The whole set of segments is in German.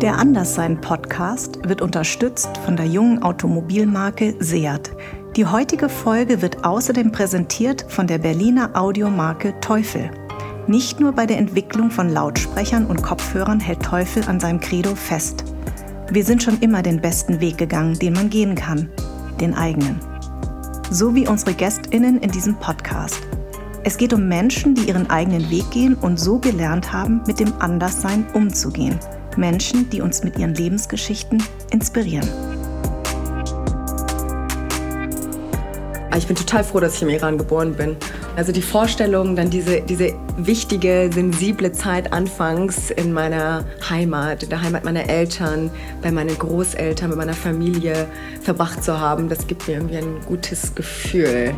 Der Anderssein-Podcast wird unterstützt von der jungen Automobilmarke Seat. Die heutige Folge wird außerdem präsentiert von der Berliner Audiomarke Teufel. Nicht nur bei der Entwicklung von Lautsprechern und Kopfhörern hält Teufel an seinem Credo fest. Wir sind schon immer den besten Weg gegangen, den man gehen kann, den eigenen. So wie unsere Gästinnen in diesem Podcast. Es geht um Menschen, die ihren eigenen Weg gehen und so gelernt haben, mit dem Anderssein umzugehen. Menschen, die uns mit ihren Lebensgeschichten inspirieren. Ich bin total froh, dass ich im Iran geboren bin. Also die Vorstellung, dann diese, diese wichtige, sensible Zeit anfangs in meiner Heimat, in der Heimat meiner Eltern, bei meinen Großeltern, bei meiner Familie verbracht zu haben, das gibt mir irgendwie ein gutes Gefühl.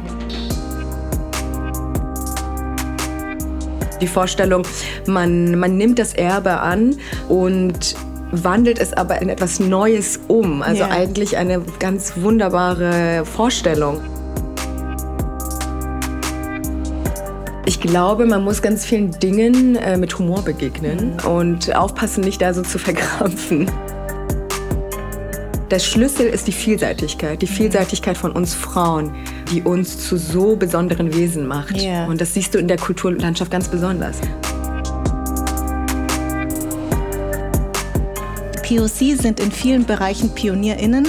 Die Vorstellung, man, man nimmt das Erbe an und wandelt es aber in etwas Neues um. Also yeah. eigentlich eine ganz wunderbare Vorstellung. Ich glaube, man muss ganz vielen Dingen äh, mit Humor begegnen mhm. und aufpassen, nicht da so zu verkrampfen. Der Schlüssel ist die Vielseitigkeit, die Vielseitigkeit von uns Frauen, die uns zu so besonderen Wesen macht. Yeah. Und das siehst du in der Kulturlandschaft ganz besonders. POC sind in vielen Bereichen PionierInnen,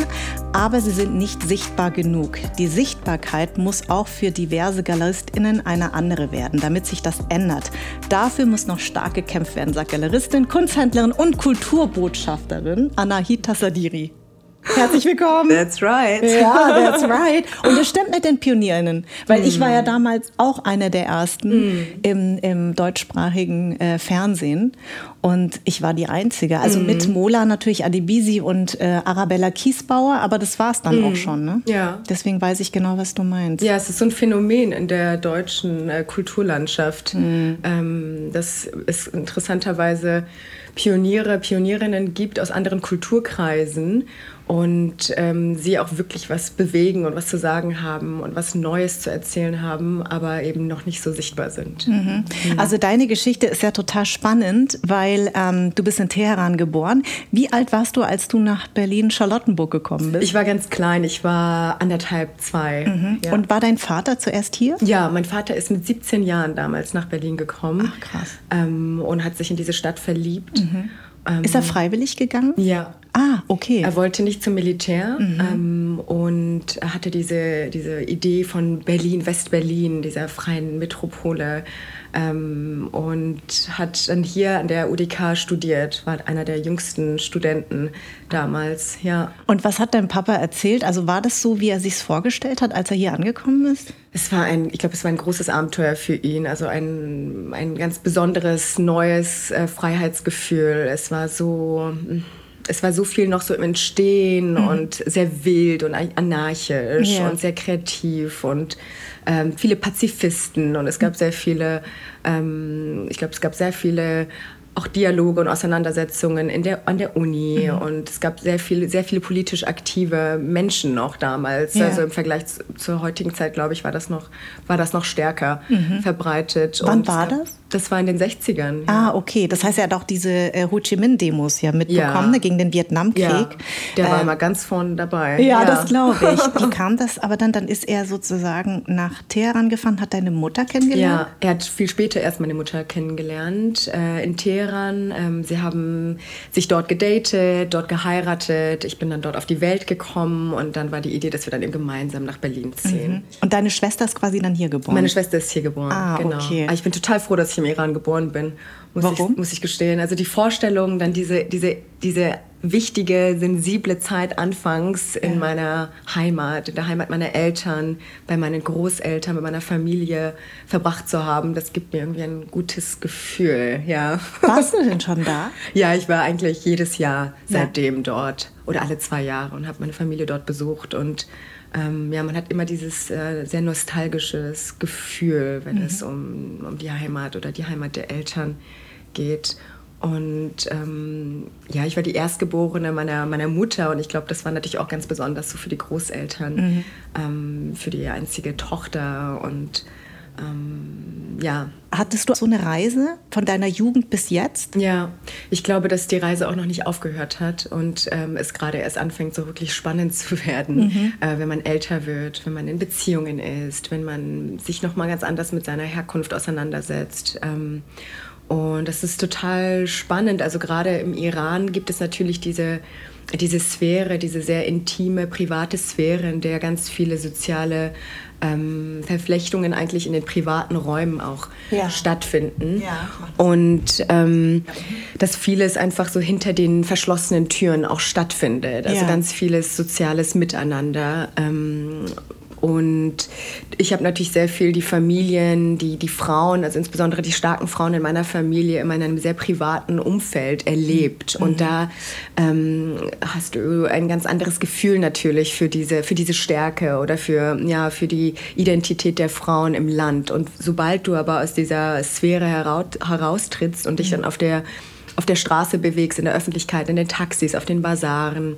aber sie sind nicht sichtbar genug. Die Sichtbarkeit muss auch für diverse GaleristInnen eine andere werden, damit sich das ändert. Dafür muss noch stark gekämpft werden, sagt Galeristin, Kunsthändlerin und Kulturbotschafterin Anahita Sadiri. Herzlich willkommen. That's right. Ja, that's right. Und das stimmt mit den Pionierinnen, weil mm. ich war ja mm. damals auch eine der ersten mm. im, im deutschsprachigen äh, Fernsehen und ich war die Einzige. Also mm. mit Mola natürlich Adibisi und äh, Arabella Kiesbauer, aber das war es dann auch schon. Ne? Ja. Deswegen weiß ich genau, was du meinst. Ja, es ist so ein Phänomen in der deutschen äh, Kulturlandschaft. Mm. Ähm, das ist interessanterweise Pioniere, Pionierinnen gibt aus anderen Kulturkreisen und ähm, sie auch wirklich was bewegen und was zu sagen haben und was Neues zu erzählen haben, aber eben noch nicht so sichtbar sind. Mhm. Mhm. Also deine Geschichte ist ja total spannend, weil ähm, du bist in Teheran geboren. Wie alt warst du, als du nach Berlin-Charlottenburg gekommen bist? Ich war ganz klein, ich war anderthalb, zwei. Mhm. Ja. Und war dein Vater zuerst hier? Ja, mein Vater ist mit 17 Jahren damals nach Berlin gekommen. Ach, krass. Ähm, und hat sich in diese Stadt verliebt. Mhm. Ist er ähm, freiwillig gegangen? Ja. Ah, okay. Er wollte nicht zum Militär mhm. ähm, und er hatte diese, diese Idee von Berlin, West-Berlin, dieser freien Metropole ähm, und hat dann hier an der UDK studiert, war einer der jüngsten Studenten damals, ja. Und was hat dein Papa erzählt? Also war das so, wie er sich vorgestellt hat, als er hier angekommen ist? Es war ein, ich glaube, es war ein großes Abenteuer für ihn, also ein, ein ganz besonderes, neues äh, Freiheitsgefühl. Es war so es war so viel noch so im Entstehen mhm. und sehr wild und anarchisch ja. und sehr kreativ und ähm, viele Pazifisten und es gab sehr viele, ähm, ich glaube, es gab sehr viele auch Dialoge und Auseinandersetzungen in der, an der Uni mhm. und es gab sehr viele, sehr viele politisch aktive Menschen noch damals. Ja. Also im Vergleich zu, zur heutigen Zeit, glaube ich, war das noch, war das noch stärker mhm. verbreitet. Wann und war das? Das war in den 60ern. Ja. Ah, okay. Das heißt, er hat auch diese äh, Ho Chi Minh-Demos ja mitbekommen ja. Ne, gegen den Vietnamkrieg. Der äh, war immer ganz vorne dabei. Ja, ja. das glaube ich. Wie kam das? Aber dann, dann ist er sozusagen nach Teheran gefahren, hat deine Mutter kennengelernt? Ja, er hat viel später erst meine Mutter kennengelernt. Äh, in Teheran. Ähm, sie haben sich dort gedatet, dort geheiratet. Ich bin dann dort auf die Welt gekommen und dann war die Idee, dass wir dann eben gemeinsam nach Berlin ziehen. Mhm. Und deine Schwester ist quasi dann hier geboren? Meine Schwester ist hier geboren, ah, genau. Okay. Ich bin total froh, dass ich im Iran geboren bin. Muss Warum? Ich, muss ich gestehen. Also die Vorstellung, dann diese, diese, diese wichtige, sensible Zeit anfangs in meiner Heimat, in der Heimat meiner Eltern, bei meinen Großeltern, bei meiner Familie verbracht zu haben, das gibt mir irgendwie ein gutes Gefühl, ja. Warst du denn schon da? ja, ich war eigentlich jedes Jahr seitdem ja. dort oder alle zwei Jahre und habe meine Familie dort besucht und ähm, ja, man hat immer dieses äh, sehr nostalgisches Gefühl, wenn mhm. es um, um die Heimat oder die Heimat der Eltern geht. Und ähm, ja, ich war die Erstgeborene meiner, meiner Mutter und ich glaube, das war natürlich auch ganz besonders so für die Großeltern, mhm. ähm, für die einzige Tochter und ähm, ja. Hattest du so eine Reise von deiner Jugend bis jetzt? Ja, ich glaube, dass die Reise auch noch nicht aufgehört hat und ähm, es gerade erst anfängt, so wirklich spannend zu werden, mhm. äh, wenn man älter wird, wenn man in Beziehungen ist, wenn man sich noch mal ganz anders mit seiner Herkunft auseinandersetzt. Ähm, und das ist total spannend. Also gerade im Iran gibt es natürlich diese diese Sphäre, diese sehr intime, private Sphäre, in der ganz viele soziale ähm, Verflechtungen eigentlich in den privaten Räumen auch ja. stattfinden. Ja, und ähm, dass vieles einfach so hinter den verschlossenen Türen auch stattfindet. Also ja. ganz vieles soziales Miteinander. Ähm, und ich habe natürlich sehr viel die Familien, die, die Frauen, also insbesondere die starken Frauen in meiner Familie, immer in einem sehr privaten Umfeld erlebt. Mhm. Und da ähm, hast du ein ganz anderes Gefühl natürlich für diese, für diese Stärke oder für, ja, für die Identität der Frauen im Land. Und sobald du aber aus dieser Sphäre heraus, heraustrittst und dich mhm. dann auf der auf der Straße bewegst, in der Öffentlichkeit, in den Taxis, auf den Bazaren,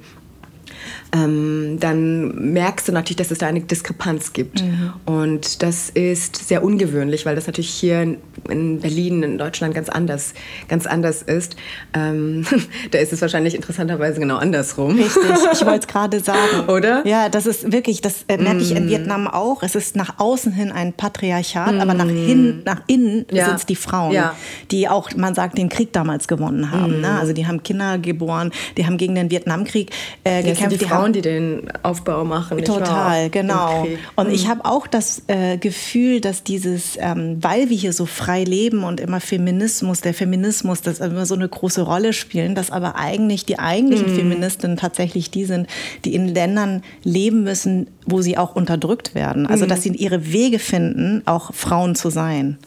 ähm, dann merkst du natürlich, dass es da eine Diskrepanz gibt. Mhm. Und das ist sehr ungewöhnlich, weil das natürlich hier in Berlin, in Deutschland ganz anders, ganz anders ist. Ähm, da ist es wahrscheinlich interessanterweise genau andersrum. Richtig, ich wollte es gerade sagen. Oder? Ja, das ist wirklich, das äh, merke mm. ich in mhm. Vietnam auch. Es ist nach außen hin ein Patriarchat, mm. aber nach, mhm. hin, nach innen ja. sind es die Frauen, ja. die auch, man sagt, den Krieg damals gewonnen haben. Mm. Ne? Also die haben Kinder geboren, die haben gegen den Vietnamkrieg äh, gekämpft. Die, die Frauen, die den Aufbau machen. Total, genau. Und ich habe auch das äh, Gefühl, dass dieses, ähm, weil wir hier so frei leben und immer Feminismus, der Feminismus, das immer so eine große Rolle spielen, dass aber eigentlich die eigentlichen mm. Feministinnen tatsächlich die sind, die in Ländern leben müssen, wo sie auch unterdrückt werden. Also, mm. dass sie ihre Wege finden, auch Frauen zu sein.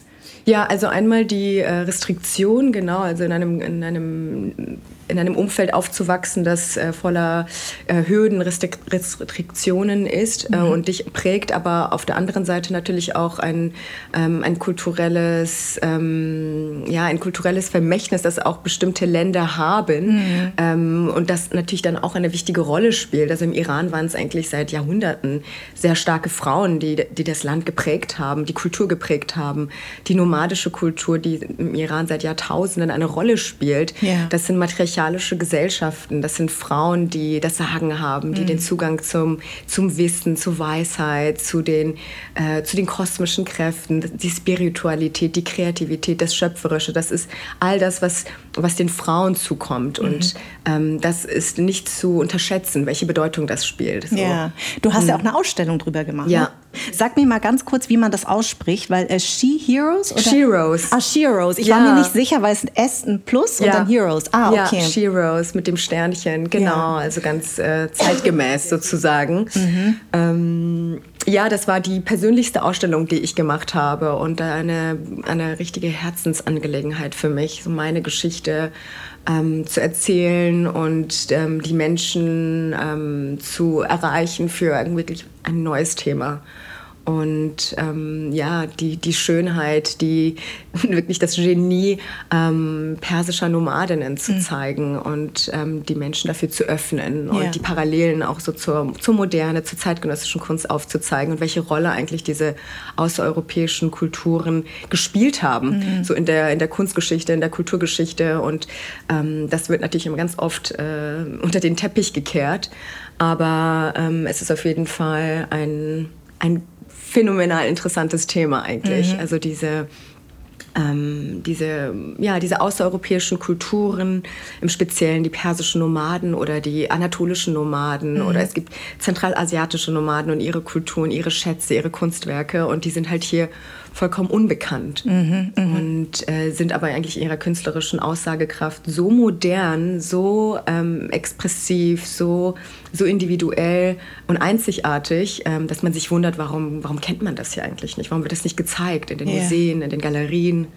Ja, also einmal die äh, Restriktion, genau, also in einem, in einem in einem Umfeld aufzuwachsen, das äh, voller äh, Hürden, Restriktionen ist äh, mhm. und dich prägt, aber auf der anderen Seite natürlich auch ein, ähm, ein kulturelles, ähm, ja, ein kulturelles Vermächtnis, das auch bestimmte Länder haben mhm. ähm, und das natürlich dann auch eine wichtige Rolle spielt. Also im Iran waren es eigentlich seit Jahrhunderten sehr starke Frauen, die, die das Land geprägt haben, die Kultur geprägt haben, die nomadische Kultur, die im Iran seit Jahrtausenden eine Rolle spielt. Ja. Das sind matriarchale patriarchalische Gesellschaften. Das sind Frauen, die das Sagen haben, die mhm. den Zugang zum, zum Wissen, zur Weisheit, zu den, äh, zu den kosmischen Kräften, die Spiritualität, die Kreativität, das Schöpferische. Das ist all das, was, was den Frauen zukommt. Mhm. Und ähm, das ist nicht zu unterschätzen, welche Bedeutung das spielt. So. Ja. Du hast mhm. ja auch eine Ausstellung drüber gemacht. Ja. Ne? Sag mir mal ganz kurz, wie man das ausspricht, weil äh, She Heroes oder? Sheroes. Ah, Sheroes. Ich ja. war mir nicht sicher, weil es ein S, ein Plus und ja. dann Heroes. Ah, okay. Ja, Sheroes mit dem Sternchen, genau. Also ganz äh, zeitgemäß sozusagen. Mhm. Ähm, ja, das war die persönlichste Ausstellung, die ich gemacht habe und eine, eine richtige Herzensangelegenheit für mich, so meine Geschichte ähm, zu erzählen und ähm, die Menschen ähm, zu erreichen für wirklich ein neues Thema und ähm, ja, die, die Schönheit, die wirklich das Genie ähm, persischer Nomadinnen zu mhm. zeigen und ähm, die Menschen dafür zu öffnen und die Parallelen auch so zur, zur Moderne, zur zeitgenössischen Kunst aufzuzeigen und welche Rolle eigentlich diese außereuropäischen Kulturen gespielt haben, mhm. so in der, in der Kunstgeschichte, in der Kulturgeschichte und ähm, das wird natürlich immer ganz oft äh, unter den Teppich gekehrt, aber ähm, es ist auf jeden Fall ein, ein phänomenal interessantes Thema eigentlich. Mhm. Also diese ähm, diese, ja, diese außereuropäischen Kulturen, im Speziellen die persischen Nomaden oder die anatolischen Nomaden mhm. oder es gibt zentralasiatische Nomaden und ihre Kulturen, ihre Schätze, ihre Kunstwerke und die sind halt hier vollkommen unbekannt mhm, und äh, sind aber eigentlich in ihrer künstlerischen Aussagekraft so modern, so ähm, expressiv, so, so individuell und einzigartig, ähm, dass man sich wundert, warum, warum kennt man das hier eigentlich nicht? Warum wird das nicht gezeigt in den yeah. Museen, in den Galerien?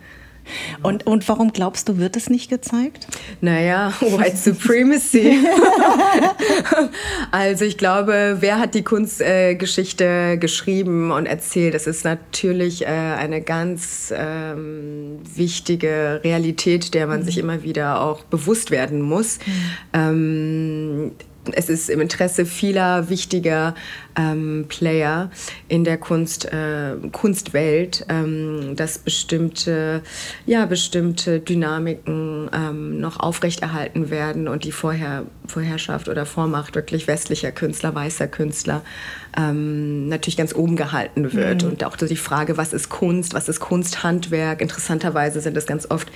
Und, und warum glaubst du, wird es nicht gezeigt? Naja, White Supremacy. also ich glaube, wer hat die Kunstgeschichte äh, geschrieben und erzählt? Das ist natürlich äh, eine ganz ähm, wichtige Realität, der man mhm. sich immer wieder auch bewusst werden muss. Mhm. Ähm, es ist im Interesse vieler wichtiger ähm, Player in der Kunst, äh, Kunstwelt, ähm, dass bestimmte, ja, bestimmte Dynamiken ähm, noch aufrechterhalten werden und die Vorher Vorherrschaft oder Vormacht wirklich westlicher Künstler, weißer Künstler ähm, natürlich ganz oben gehalten wird. Mhm. Und auch die Frage, was ist Kunst, was ist Kunsthandwerk? Interessanterweise sind es ganz oft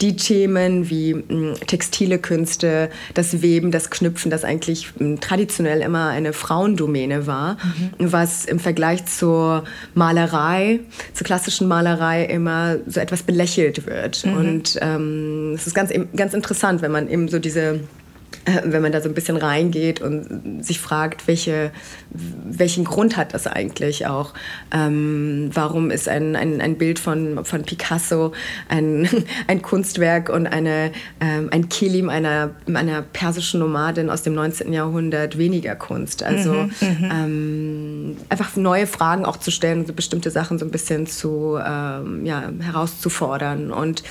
die Themen wie mh, hm, textile Künste, das Weben, das Knüpfen, das eigentlich mh, hm, traditionell immer eine Frauendomäne war, mhm. was im Vergleich zur Malerei, zur klassischen Malerei immer so etwas belächelt wird. Mhm. Und ähm, es ist ganz, ganz interessant, wenn man eben so diese wenn man da so ein bisschen reingeht und sich fragt, welche, welchen Grund hat das eigentlich auch? Ähm, warum ist ein, ein, ein Bild von, von Picasso ein, ein Kunstwerk und eine, ähm, ein Kilim einer, einer persischen Nomadin aus dem 19. Jahrhundert weniger Kunst? Also mhm, mhm, ähm, einfach neue Fragen auch zu stellen, so bestimmte Sachen so ein bisschen zu ähm, ja, herauszufordern. Und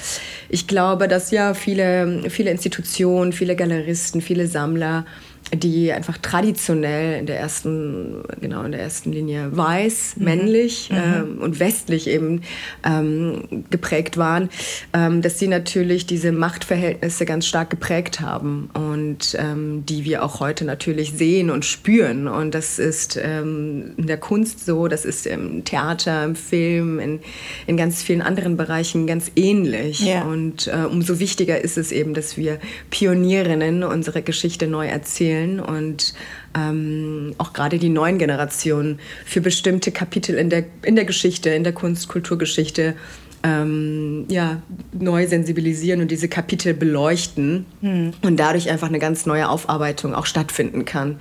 ich glaube, dass ja viele, viele Institutionen, viele Galeristen, Galeristen, viele Sammler, die einfach traditionell in der ersten, genau in der ersten Linie weiß, mhm. männlich mhm. Ähm, und westlich eben ähm, geprägt waren, ähm, dass sie natürlich diese Machtverhältnisse ganz stark geprägt haben und ähm, die wir auch heute natürlich sehen und spüren. Und das ist ähm, in der Kunst so, das ist im Theater, im Film, in, in ganz vielen anderen Bereichen ganz ähnlich. Ja. Und äh, umso wichtiger ist es eben, dass wir Pionierinnen unsere Geschichte neu erzählen erzählen und ähm, auch gerade die neuen Generationen für bestimmte Kapitel in der, in der Geschichte, in der Kunst, Kulturgeschichte ähm, ja, neu sensibilisieren und diese Kapitel beleuchten hm. und dadurch einfach eine ganz neue Aufarbeitung auch stattfinden kann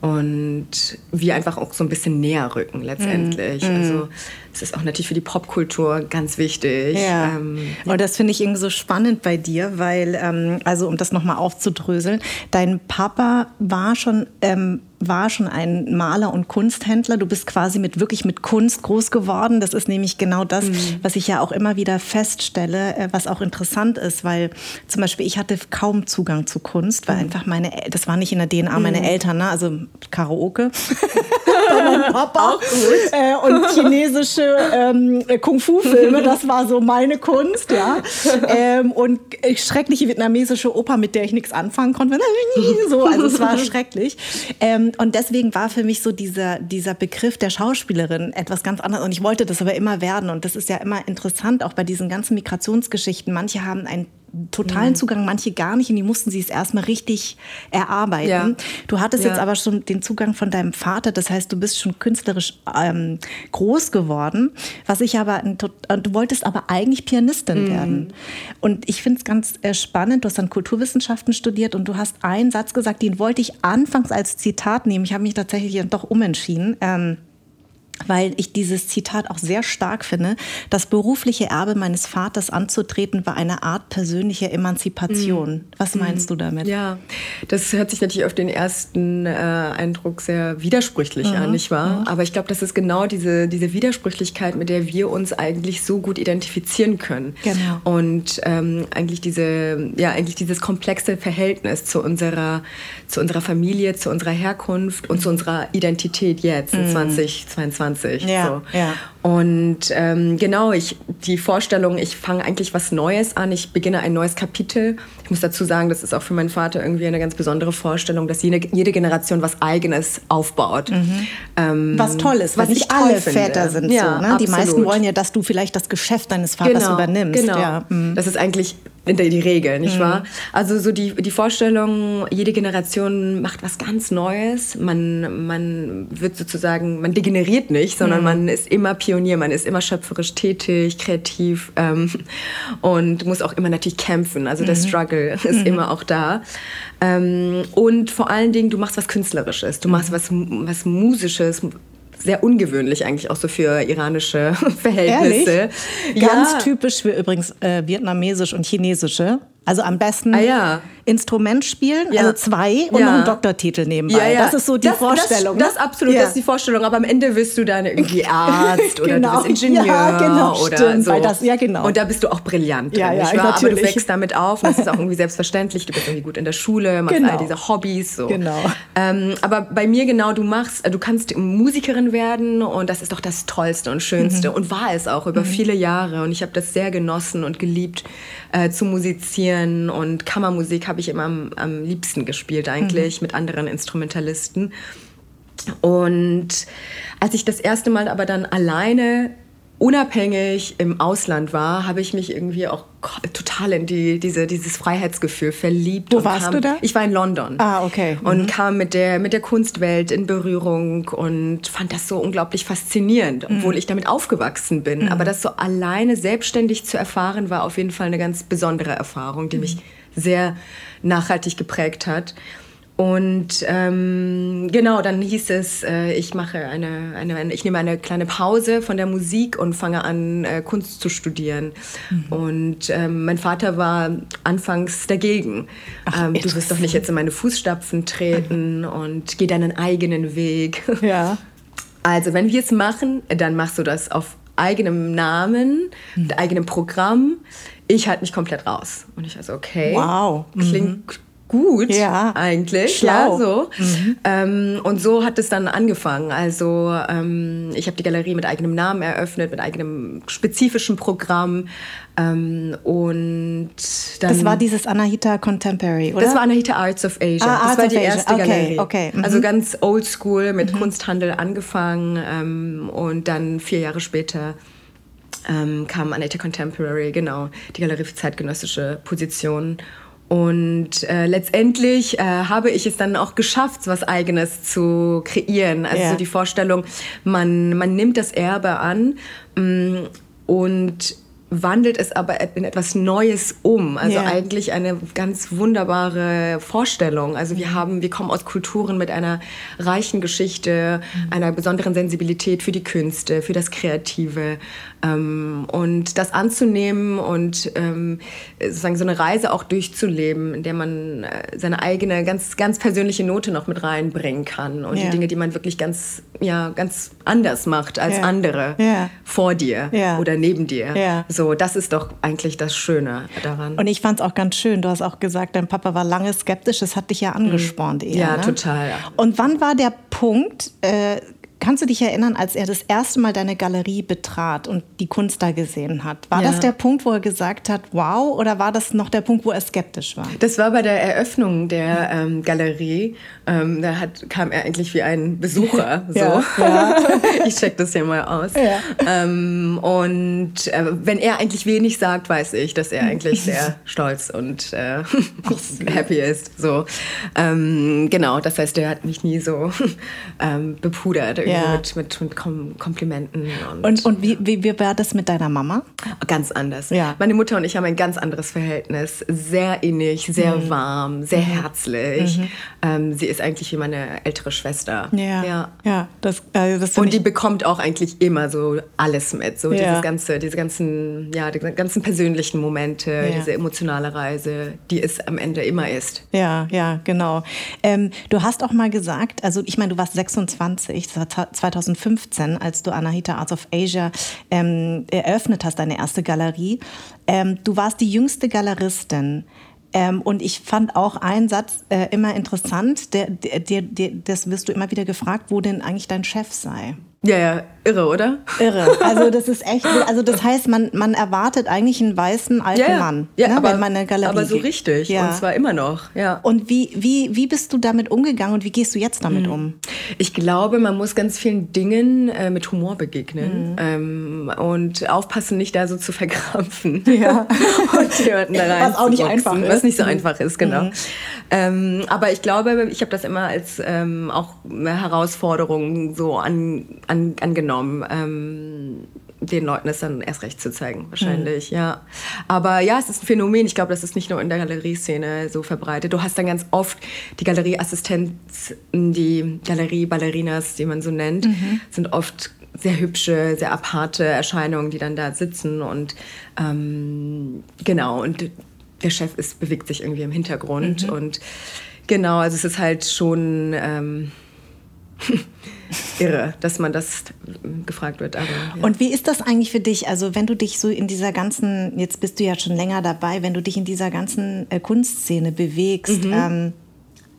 und wir einfach auch so ein bisschen näher rücken letztendlich. Mm. Also es ist auch natürlich für die Popkultur ganz wichtig. Ja. Ähm, ja. Und das finde ich irgendwie so spannend bei dir, weil, ähm, also um das nochmal aufzudröseln, dein Papa war schon ähm, war schon ein Maler und Kunsthändler. Du bist quasi mit wirklich mit Kunst groß geworden. Das ist nämlich genau das, mhm. was ich ja auch immer wieder feststelle, äh, was auch interessant ist, weil zum Beispiel ich hatte kaum Zugang zu Kunst, weil mhm. einfach meine, das war nicht in der DNA meiner mhm. Eltern, ne? also Karaoke. Papa auch gut. Äh, und chinesische ähm, Kung-Fu-Filme, das war so meine Kunst, ja. Ähm, und schreckliche vietnamesische Oper, mit der ich nichts anfangen konnte. So, also es war schrecklich. Ähm, und, und deswegen war für mich so dieser, dieser Begriff der Schauspielerin etwas ganz anderes. Und ich wollte das aber immer werden. Und das ist ja immer interessant, auch bei diesen ganzen Migrationsgeschichten. Manche haben ein totalen mhm. Zugang, manche gar nicht und die mussten sie es erstmal richtig erarbeiten. Ja. Du hattest ja. jetzt aber schon den Zugang von deinem Vater, das heißt, du bist schon künstlerisch ähm, groß geworden, was ich aber, du wolltest aber eigentlich Pianistin mhm. werden. Und ich finde es ganz äh, spannend, du hast dann Kulturwissenschaften studiert und du hast einen Satz gesagt, den wollte ich anfangs als Zitat nehmen. Ich habe mich tatsächlich doch umentschieden. Ähm, weil ich dieses Zitat auch sehr stark finde. Das berufliche Erbe meines Vaters anzutreten war eine Art persönlicher Emanzipation. Mhm. Was meinst mhm. du damit? Ja, das hört sich natürlich auf den ersten äh, Eindruck sehr widersprüchlich mhm. an, nicht wahr? Mhm. Aber ich glaube, das ist genau diese, diese Widersprüchlichkeit, mit der wir uns eigentlich so gut identifizieren können. Genau. Und ähm, eigentlich diese, ja, eigentlich dieses komplexe Verhältnis zu unserer, zu unserer Familie, zu unserer Herkunft und zu unserer Identität jetzt in 2022. Mhm. 20. Ja, so. ja. Und ähm, genau, ich, die Vorstellung, ich fange eigentlich was Neues an, ich beginne ein neues Kapitel. Ich muss dazu sagen, das ist auch für meinen Vater irgendwie eine ganz besondere Vorstellung, dass jede, jede Generation was Eigenes aufbaut. Mhm. Ähm, was toll ist, was nicht alle finde. Väter sind ja, so. Ne? Die meisten wollen ja, dass du vielleicht das Geschäft deines Vaters genau, übernimmst. Genau. Ja. Mhm. Das ist eigentlich die Regel, nicht mhm. wahr? Also so die, die Vorstellung, jede Generation macht was ganz Neues. Man, man wird sozusagen, man degeneriert nicht, sondern mhm. man ist immer Pionier, man ist immer schöpferisch tätig, kreativ ähm, und muss auch immer natürlich kämpfen. Also der mhm. Struggle ist mhm. immer auch da. Ähm, und vor allen Dingen, du machst was Künstlerisches, du machst mhm. was, was Musisches, sehr ungewöhnlich eigentlich auch so für iranische Verhältnisse. Ehrlich? Ganz ja. typisch für übrigens äh, vietnamesisch und chinesische. Also am besten ah, ja. Instrument spielen, Ja. also zwei und Ja. noch einen Doktortitel nebenbei. Das ist so die das, Vorstellung. Das, das ne? absolut, Ja. das ist die Vorstellung. Aber am Ende wirst du dann irgendwie Arzt oder Genau. du bist Ingenieur Ja, genau, oder stimmt, so. das- ja, genau. Und da bist du auch brillant Ja, drin, ja? Aber du wächst damit auf und das ist auch irgendwie selbstverständlich. Du bist irgendwie gut in der Schule, machst Genau. all diese Hobbys. So. Genau. Ähm, aber bei mir genau, du machst, du kannst Musikerin werden und das ist doch das Tollste und Schönste Mhm. und war es auch über viele Jahre und ich habe das sehr genossen und geliebt äh, zu musizieren und Kammermusik habe ich immer am, am liebsten gespielt Mhm. eigentlich mit anderen Instrumentalisten. Und als ich das erste Mal aber dann alleine unabhängig im Ausland war, habe ich mich irgendwie auch total in die, diese, dieses Freiheitsgefühl verliebt. Wo warst kam, du da? Ich war in London. Ah, okay. Und kam mit der, mit der Kunstwelt in Berührung und fand das so unglaublich faszinierend, Mhm. obwohl ich damit aufgewachsen bin. Aber das so alleine selbstständig zu erfahren, war auf jeden Fall eine ganz besondere Erfahrung, die Mhm. mich sehr nachhaltig geprägt hat. Und ähm, genau, dann hieß es, äh, ich mache eine, eine, ich nehme eine kleine Pause von der Musik und fange an, äh, Kunst zu studieren. Mhm. Und ähm, mein Vater war anfangs dagegen. ähm, du wirst doch nicht jetzt in meine Fußstapfen treten und geh deinen eigenen Weg. Ja. Also, wenn wir es machen, dann machst du das auf eigenem Namen, mit eigenem Programm. Ich halte mich komplett raus. Und ich also, okay. Wow. Klingt gut Ja. eigentlich. Schlau. Ja, so. Ähm, und so hat es dann angefangen. Also ähm, ich habe die Galerie mit eigenem Namen eröffnet, mit eigenem spezifischen Programm. Ähm, und dann Das war dieses Anahita Contemporary, oder? das war Anahita Arts of Asia. Ah, das Arts war die erste Okay, Galerie. okay, mhm. Also ganz oldschool mit Kunsthandel angefangen ähm, und dann vier Jahre später ähm, kam Anahita Contemporary, genau, die Galerie für zeitgenössische Positionen. Und äh, letztendlich äh, habe ich es dann auch geschafft, was Eigenes zu kreieren. Also Ja. so die Vorstellung, man, man nimmt das Erbe an mm, und wandelt es aber in etwas Neues um. Also Ja. eigentlich eine ganz wunderbare Vorstellung. Also wir haben, wir kommen aus Kulturen mit einer reichen Geschichte, einer besonderen Sensibilität für die Künste, für das Kreative. Ähm, und das anzunehmen und ähm, sozusagen so eine Reise auch durchzuleben, in der man äh, seine eigene ganz, ganz persönliche Note noch mit reinbringen kann und Ja. die Dinge, die man wirklich ganz, ja, ganz anders macht als Ja. andere Ja. vor dir oder neben dir. So, das ist doch eigentlich das Schöne daran. Und ich fand es auch ganz schön. Du hast auch gesagt, dein Papa war lange skeptisch. Das hat dich ja angespornt eher. Mhm. Ja, ne? total. Und wann war der Punkt, äh, kannst du dich erinnern, als er das erste Mal deine Galerie betrat und die Kunst da gesehen hat? War Ja. das der Punkt, wo er gesagt hat, wow, oder war das noch der Punkt, wo er skeptisch war? Das war bei der Eröffnung der ähm, Galerie. Ähm, da hat, kam er eigentlich wie ein Besucher. So. Ja, ja. ich check das hier mal aus. Ähm, und äh, wenn er eigentlich wenig sagt, weiß ich, dass er eigentlich sehr stolz und äh, happy ist. So. Ähm, genau, das heißt, er hat mich nie so ähm, bepudert Ja. mit, mit, mit Kom Komplimenten. Und, Und, und wie, wie, wie war das mit deiner Mama? Ganz anders. Ja. Meine Mutter und ich haben ein ganz anderes Verhältnis. Sehr innig, sehr Mhm. warm, sehr herzlich. Ähm, sie ist eigentlich wie meine ältere Schwester. ja, ja das, also das Und die bekommt auch eigentlich immer so alles mit. So Ja. dieses ganze, diese ganzen, ja, die ganzen persönlichen Momente, Ja. diese emotionale Reise, die es am Ende immer ist. Ja, ja, genau. Ähm, du hast auch mal gesagt, also ich meine, du warst 26, das war 2015, als du Anahita Arts of Asia ähm, eröffnet hast, deine erste Galerie. Ähm, du warst die jüngste Galeristin. Ähm, und ich fand auch einen Satz äh, immer interessant, der, der, der, das wirst du immer wieder gefragt, wo denn eigentlich dein Chef sei. Ja, ja, irre, oder? Irre. Also das ist echt, also das heißt, man, man erwartet eigentlich einen weißen alten Mann, ja ne, aber, wenn man eine Galerie aber so richtig. Ja. Und zwar immer noch, ja. Und wie, wie, wie bist du damit umgegangen und wie gehst du jetzt Mhm. damit um? Ich glaube, man muss ganz vielen Dingen äh, mit Humor begegnen Mhm. ähm, und aufpassen, nicht da so zu verkrampfen Ja. und jemanden da rein Was auch nicht einfach ist. Mhm. Was nicht so einfach ist, genau. Ähm, aber ich glaube, ich habe das immer als ähm, auch eine Herausforderung so an, an, angenommen. Ähm, den Leuten es dann erst recht zu zeigen, wahrscheinlich, Mhm. ja. Aber ja, es ist ein Phänomen. Ich glaube, das ist nicht nur in der Galerieszene so verbreitet. Du hast dann ganz oft die Galerieassistenzen, die Galerie-Ballerinas, die man so nennt, Mhm. sind oft sehr hübsche, sehr aparte Erscheinungen, die dann da sitzen und ähm, genau und der Chef ist, bewegt sich irgendwie im Hintergrund. Mhm. Und genau, also es ist halt schon ähm, irre, dass man das gefragt wird. Aber, ja. Und wie ist das eigentlich für dich? Also wenn du dich so in dieser ganzen, jetzt bist du ja schon länger dabei, wenn du dich in dieser ganzen äh, Kunstszene bewegst, mhm. ähm,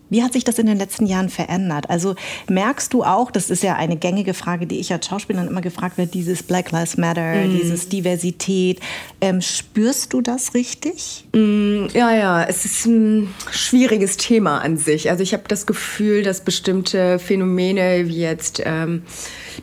wie hat sich das in den letzten Jahren verändert? Also merkst du auch, das ist ja eine gängige Frage, die ich als Schauspielerin immer gefragt werde, dieses Black Lives Matter, mm. dieses Diversität. Ähm, spürst du das richtig? Mm, ja, ja, es ist ein schwieriges Thema an sich. Also ich habe das Gefühl, dass bestimmte Phänomene wie jetzt ähm,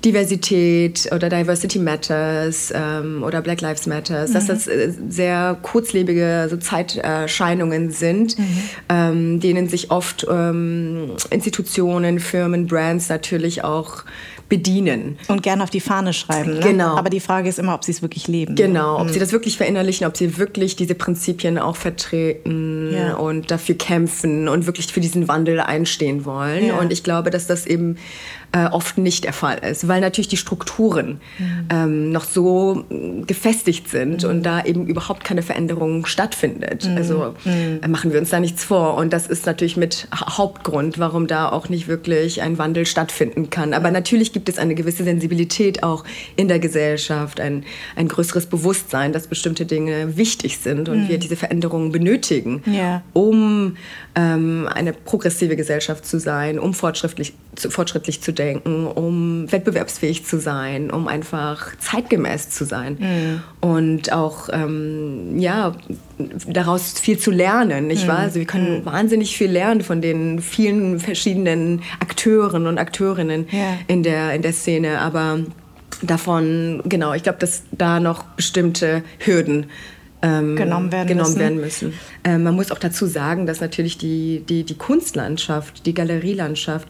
Diversität oder Diversity Matters ähm, oder Black Lives Matters, mhm. dass das äh, sehr kurzlebige so Zeiterscheinungen sind, mhm. ähm, denen sich oft ähm, Institutionen, Firmen, Brands natürlich auch bedienen. Und gerne auf die Fahne schreiben. Ne? Genau. Aber die Frage ist immer, ob sie es wirklich leben. Genau, ob mhm. sie das wirklich verinnerlichen, ob sie wirklich diese Prinzipien auch vertreten ja. und dafür kämpfen und wirklich für diesen Wandel einstehen wollen. Ja. Und ich glaube, dass das eben äh, oft nicht der Fall ist, weil natürlich die Strukturen mhm. ähm, noch so gefestigt sind mhm. und da eben überhaupt keine Veränderung stattfindet. Mhm. Also mhm. äh, machen wir uns da nichts vor. Und das ist natürlich mit Hauptgrund, warum da auch nicht wirklich ein Wandel stattfinden kann. Aber natürlich gibt es eine gewisse Sensibilität auch in der Gesellschaft, ein, ein größeres Bewusstsein, dass bestimmte Dinge wichtig sind und wir mhm. diese Veränderungen benötigen, ja. um ähm, eine progressive Gesellschaft zu sein, um fortschrittlich zu, fortschrittlich zu denken, um wettbewerbsfähig zu sein, um einfach zeitgemäß zu sein mhm. und auch ähm, ja daraus viel zu lernen, nicht mhm. wahr? Also wir können mhm. wahnsinnig viel lernen von den vielen verschiedenen Akteuren und Akteurinnen ja. in der in der Szene, aber davon genau, ich glaube, dass da noch bestimmte Hürden ähm, genommen werden genommen müssen. Werden müssen. Ähm, man muss auch dazu sagen, dass natürlich die, die, die Kunstlandschaft, die Galerielandschaft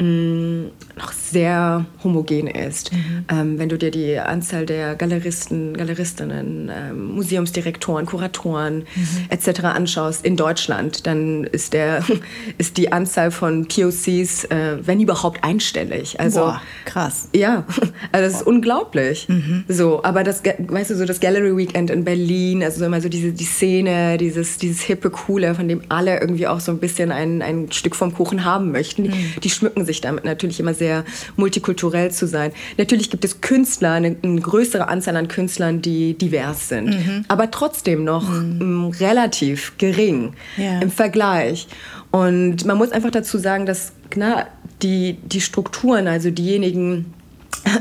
Mm, noch sehr homogen ist. Mhm. Ähm, wenn du dir die Anzahl der Galeristen, Galeristinnen, ähm, Museumsdirektoren, Kuratoren mhm. etc. anschaust in Deutschland, dann ist, der, ist die Anzahl von POCs, äh, wenn überhaupt, einstellig. Also, Boah, krass. Ja, also das ist unglaublich. Mhm. So, aber das, weißt du, so das Gallery Weekend in Berlin, also immer so diese die Szene, dieses, dieses hippe, coole, von dem alle irgendwie auch so ein bisschen ein, ein Stück vom Kuchen haben möchten, die, mhm. die schmücken sich damit natürlich immer sehr multikulturell zu sein. Natürlich gibt es Künstler, eine, eine größere Anzahl an Künstlern, die divers sind, mhm. aber trotzdem noch mhm. relativ gering yeah. im Vergleich. Und man muss einfach dazu sagen, dass na, die, die Strukturen, also diejenigen,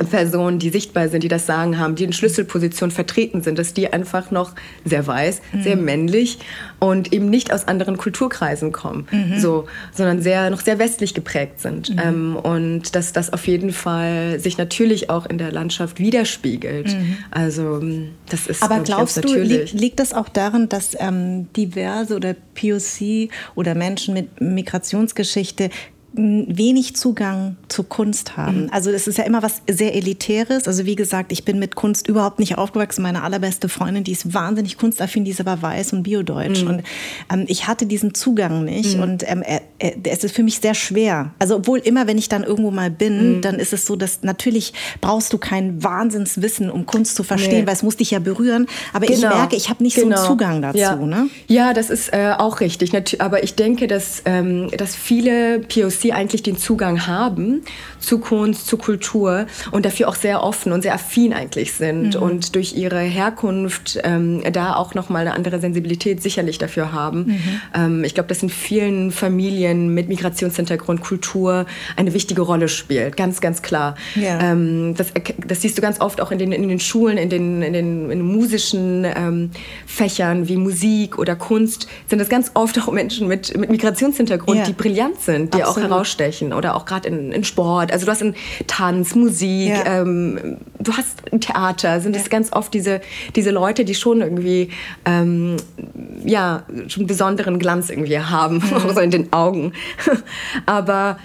Personen, die sichtbar sind, die das Sagen haben, die in Schlüsselpositionen vertreten sind, dass die einfach noch sehr weiß, mhm. sehr männlich und eben nicht aus anderen Kulturkreisen kommen, mhm. so, sondern sehr, noch sehr westlich geprägt sind. Mhm. Ähm, und dass das auf jeden Fall sich natürlich auch in der Landschaft widerspiegelt. Mhm. Also das ist Aber glaubst du, liegt, liegt das auch daran, dass ähm, diverse oder POC oder Menschen mit Migrationsgeschichte wenig Zugang zu Kunst haben. Mhm. Also es ist ja immer was sehr Elitäres. Also wie gesagt, ich bin mit Kunst überhaupt nicht aufgewachsen. Meine allerbeste Freundin, die ist wahnsinnig kunstaffin, die ist aber weiß und biodeutsch. Mhm. Und ähm, ich hatte diesen Zugang nicht. Mhm. Und ähm, er, es ist für mich sehr schwer. Also obwohl immer, wenn ich dann irgendwo mal bin, mhm. dann ist es so, dass natürlich brauchst du kein Wahnsinnswissen, um Kunst zu verstehen, nee. weil es muss dich ja berühren. Aber genau. ich merke, ich habe nicht genau. so einen genau. Zugang dazu. Ja, ne? ja das ist äh, auch richtig. Aber ich denke, dass, ähm, dass viele Sie eigentlich den Zugang haben zu Kunst, zu Kultur und dafür auch sehr offen und sehr affin eigentlich sind mhm. und durch ihre Herkunft ähm, da auch nochmal eine andere Sensibilität sicherlich dafür haben. Mhm. Ähm, ich glaube, dass in vielen Familien mit Migrationshintergrund Kultur eine wichtige Rolle spielt, ganz, ganz klar. Ja. Ähm, das, das, siehst du ganz oft auch in den, in den Schulen, in den, in den, in den musischen ähm, Fächern wie Musik oder Kunst, sind das ganz oft auch Menschen mit, mit Migrationshintergrund, ja. die brillant sind, die Absolut. auch herausstechen oder auch gerade in, in Sport. Also du hast in Tanz, Musik, ja. ähm, du hast Theater, sind es ja. ganz oft diese, diese Leute, die schon irgendwie ähm, ja, schon besonderen Glanz irgendwie haben, mhm. auch so in den Augen. Aber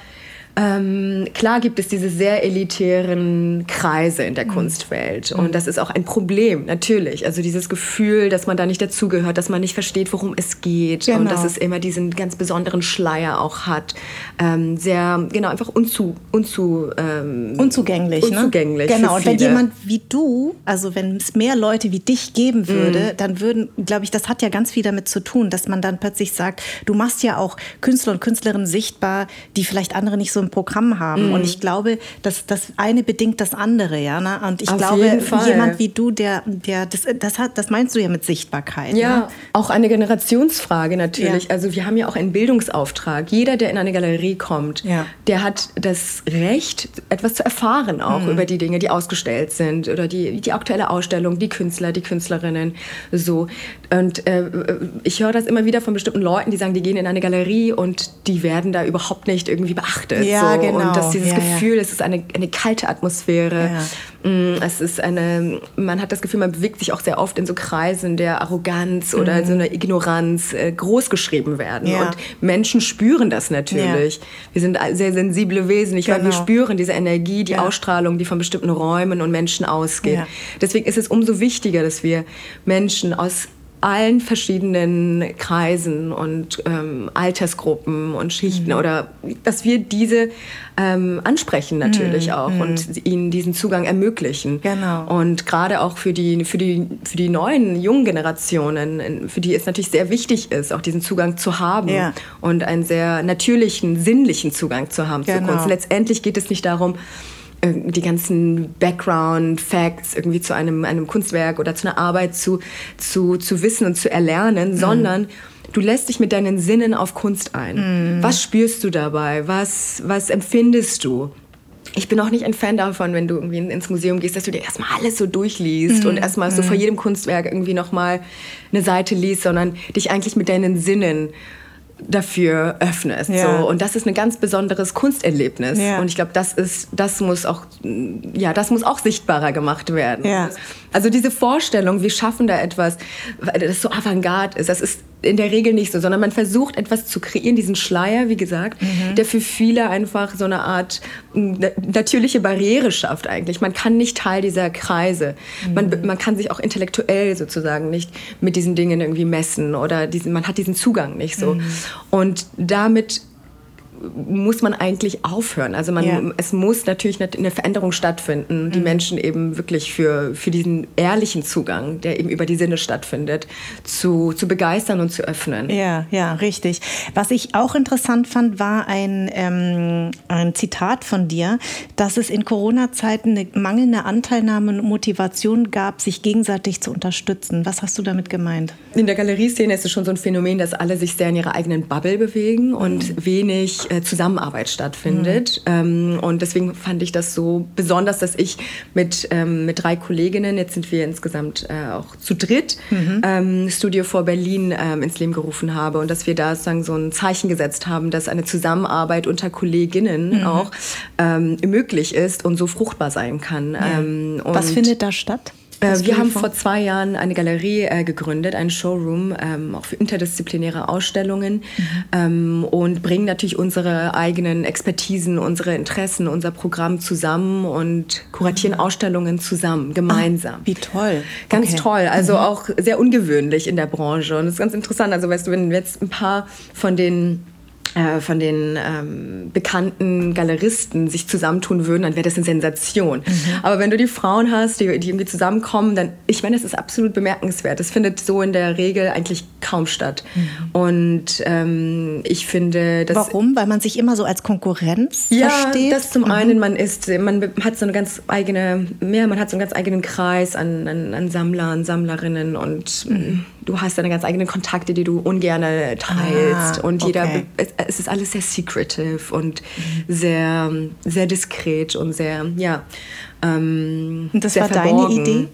Ähm, klar gibt es diese sehr elitären Kreise in der mhm. Kunstwelt. Und mhm. das ist auch ein Problem, natürlich. Also dieses Gefühl, dass man da nicht dazugehört, dass man nicht versteht, worum es geht. Genau. Und dass es immer diesen ganz besonderen Schleier auch hat. Ähm, sehr, genau, einfach unzu, unzu, ähm, unzugänglich. Ne? Unzugänglich. Ne? Genau, und wenn jemand wie du, also wenn es mehr Leute wie dich geben würde, mhm. dann würden, glaube ich, das hat ja ganz viel damit zu tun, dass man dann plötzlich sagt, du machst ja auch Künstler und Künstlerinnen sichtbar, die vielleicht andere nicht so im Programm haben. Mhm. Und ich glaube, dass das eine bedingt das andere, ja. Ne? Und ich Auf glaube, jemand wie du, der, der das, das hat, das meinst du ja mit Sichtbarkeit. Ja, ne? auch eine Generationsfrage natürlich. Ja. Also wir haben ja auch einen Bildungsauftrag. Jeder, der in eine Galerie kommt, ja. der hat das Recht, etwas zu erfahren auch mhm. über die Dinge, die ausgestellt sind oder die, die aktuelle Ausstellung, die Künstler, die Künstlerinnen, so. Und äh, ich höre das immer wieder von bestimmten Leuten, die sagen, die gehen in eine Galerie und die werden da überhaupt nicht irgendwie beachtet. Ja, so. genau. Und dass dieses ja, Gefühl, ja. es ist eine, eine kalte Atmosphäre. Ja. Mm, es ist eine, man hat das Gefühl, man bewegt sich auch sehr oft in so Kreisen der Arroganz oder mhm. so einer Ignoranz äh, großgeschrieben werden. Und Menschen spüren das natürlich. Wir sind sehr sensible Wesen. Ich genau. meine, wir spüren diese Energie, die Ausstrahlung, die von bestimmten Räumen und Menschen ausgeht. Deswegen ist es umso wichtiger, dass wir Menschen aus allen verschiedenen Kreisen und ähm, Altersgruppen und Schichten mhm. oder dass wir diese ähm, ansprechen natürlich mhm. auch mhm. und ihnen diesen Zugang ermöglichen. Genau. Und gerade auch für die, für, die, für die neuen, jungen Generationen, für die es natürlich sehr wichtig ist, auch diesen Zugang zu haben ja. und einen sehr natürlichen, sinnlichen Zugang zu haben genau. zur Kunst. Letztendlich geht es nicht darum, die ganzen Background-Facts irgendwie zu einem, einem Kunstwerk oder zu einer Arbeit zu, zu, zu wissen und zu erlernen, mhm. sondern du lässt dich mit deinen Sinnen auf Kunst ein. Mhm. Was spürst du dabei? Was, was empfindest du? Ich bin auch nicht ein Fan davon, wenn du irgendwie ins Museum gehst, dass du dir erstmal alles so durchliest mhm. und erstmal so vor mhm. jedem Kunstwerk irgendwie nochmal eine Seite liest, sondern dich eigentlich mit deinen Sinnen dafür öffnest. Ja. So. Und das ist ein ganz besonderes Kunsterlebnis. Ja. Und ich glaube, das ist, das muss auch, ja, das muss auch sichtbarer gemacht werden. Ja. Also diese Vorstellung, wir schaffen da etwas, das so avantgarde ist, das ist in der Regel nicht so, sondern man versucht etwas zu kreieren, diesen Schleier, wie gesagt, mhm. der für viele einfach so eine Art natürliche Barriere schafft eigentlich. Man kann nicht Teil dieser Kreise. Mhm. Man, man kann sich auch intellektuell sozusagen nicht mit diesen Dingen irgendwie messen oder diesen, man hat diesen Zugang nicht so. Mhm. Und damit muss man eigentlich aufhören. Also man, ja. es muss natürlich eine Veränderung stattfinden, die mhm. Menschen eben wirklich für, für diesen ehrlichen Zugang, der eben über die Sinne stattfindet, zu, zu begeistern und zu öffnen. Ja, ja, richtig. Was ich auch interessant fand, war ein, ähm, ein Zitat von dir, dass es in Corona-Zeiten eine mangelnde Anteilnahme und Motivation gab, sich gegenseitig zu unterstützen. Was hast du damit gemeint? In der Galerieszene ist es schon so ein Phänomen, dass alle sich sehr in ihrer eigenen Bubble bewegen mhm. und wenig äh, Zusammenarbeit stattfindet. Mhm. Ähm, und deswegen fand ich das so besonders, dass ich mit, ähm, mit drei Kolleginnen, jetzt sind wir insgesamt äh, auch zu dritt, mhm. ähm, Studio vor Berlin ähm, ins Leben gerufen habe und dass wir da sozusagen so ein Zeichen gesetzt haben, dass eine Zusammenarbeit unter Kolleginnen mhm. auch ähm, möglich ist und so fruchtbar sein kann. Ja. Ähm, Was findet da statt? Äh, wir haben vor zwei Jahren eine Galerie äh, gegründet, einen Showroom, ähm, auch für interdisziplinäre Ausstellungen mhm. ähm, und bringen natürlich unsere eigenen Expertisen, unsere Interessen, unser Programm zusammen und kuratieren mhm. Ausstellungen zusammen, gemeinsam. Ah, wie toll. Ganz okay. toll, also mhm. auch sehr ungewöhnlich in der Branche und es ist ganz interessant. Also weißt du, wenn jetzt ein paar von den von den ähm, bekannten Galeristen sich zusammentun würden, dann wäre das eine Sensation. Mhm. Aber wenn du die Frauen hast, die, die irgendwie zusammenkommen, dann, ich meine, das ist absolut bemerkenswert. Das findet so in der Regel eigentlich kaum statt. Mhm. Und ähm, ich finde, dass... Warum? Weil man sich immer so als Konkurrenz ja, versteht? Ja, das zum mhm. einen, man ist, man hat so eine ganz eigene, mehr, man hat so einen ganz eigenen Kreis an, an, an Sammlern, Sammlerinnen und mhm. du hast deine ganz eigenen Kontakte, die du ungern teilst. Ah, und jeder, okay. Es, ist alles sehr secretive und mhm. sehr, sehr diskret und sehr, ja. Ähm, und das war verborgen. deine Idee?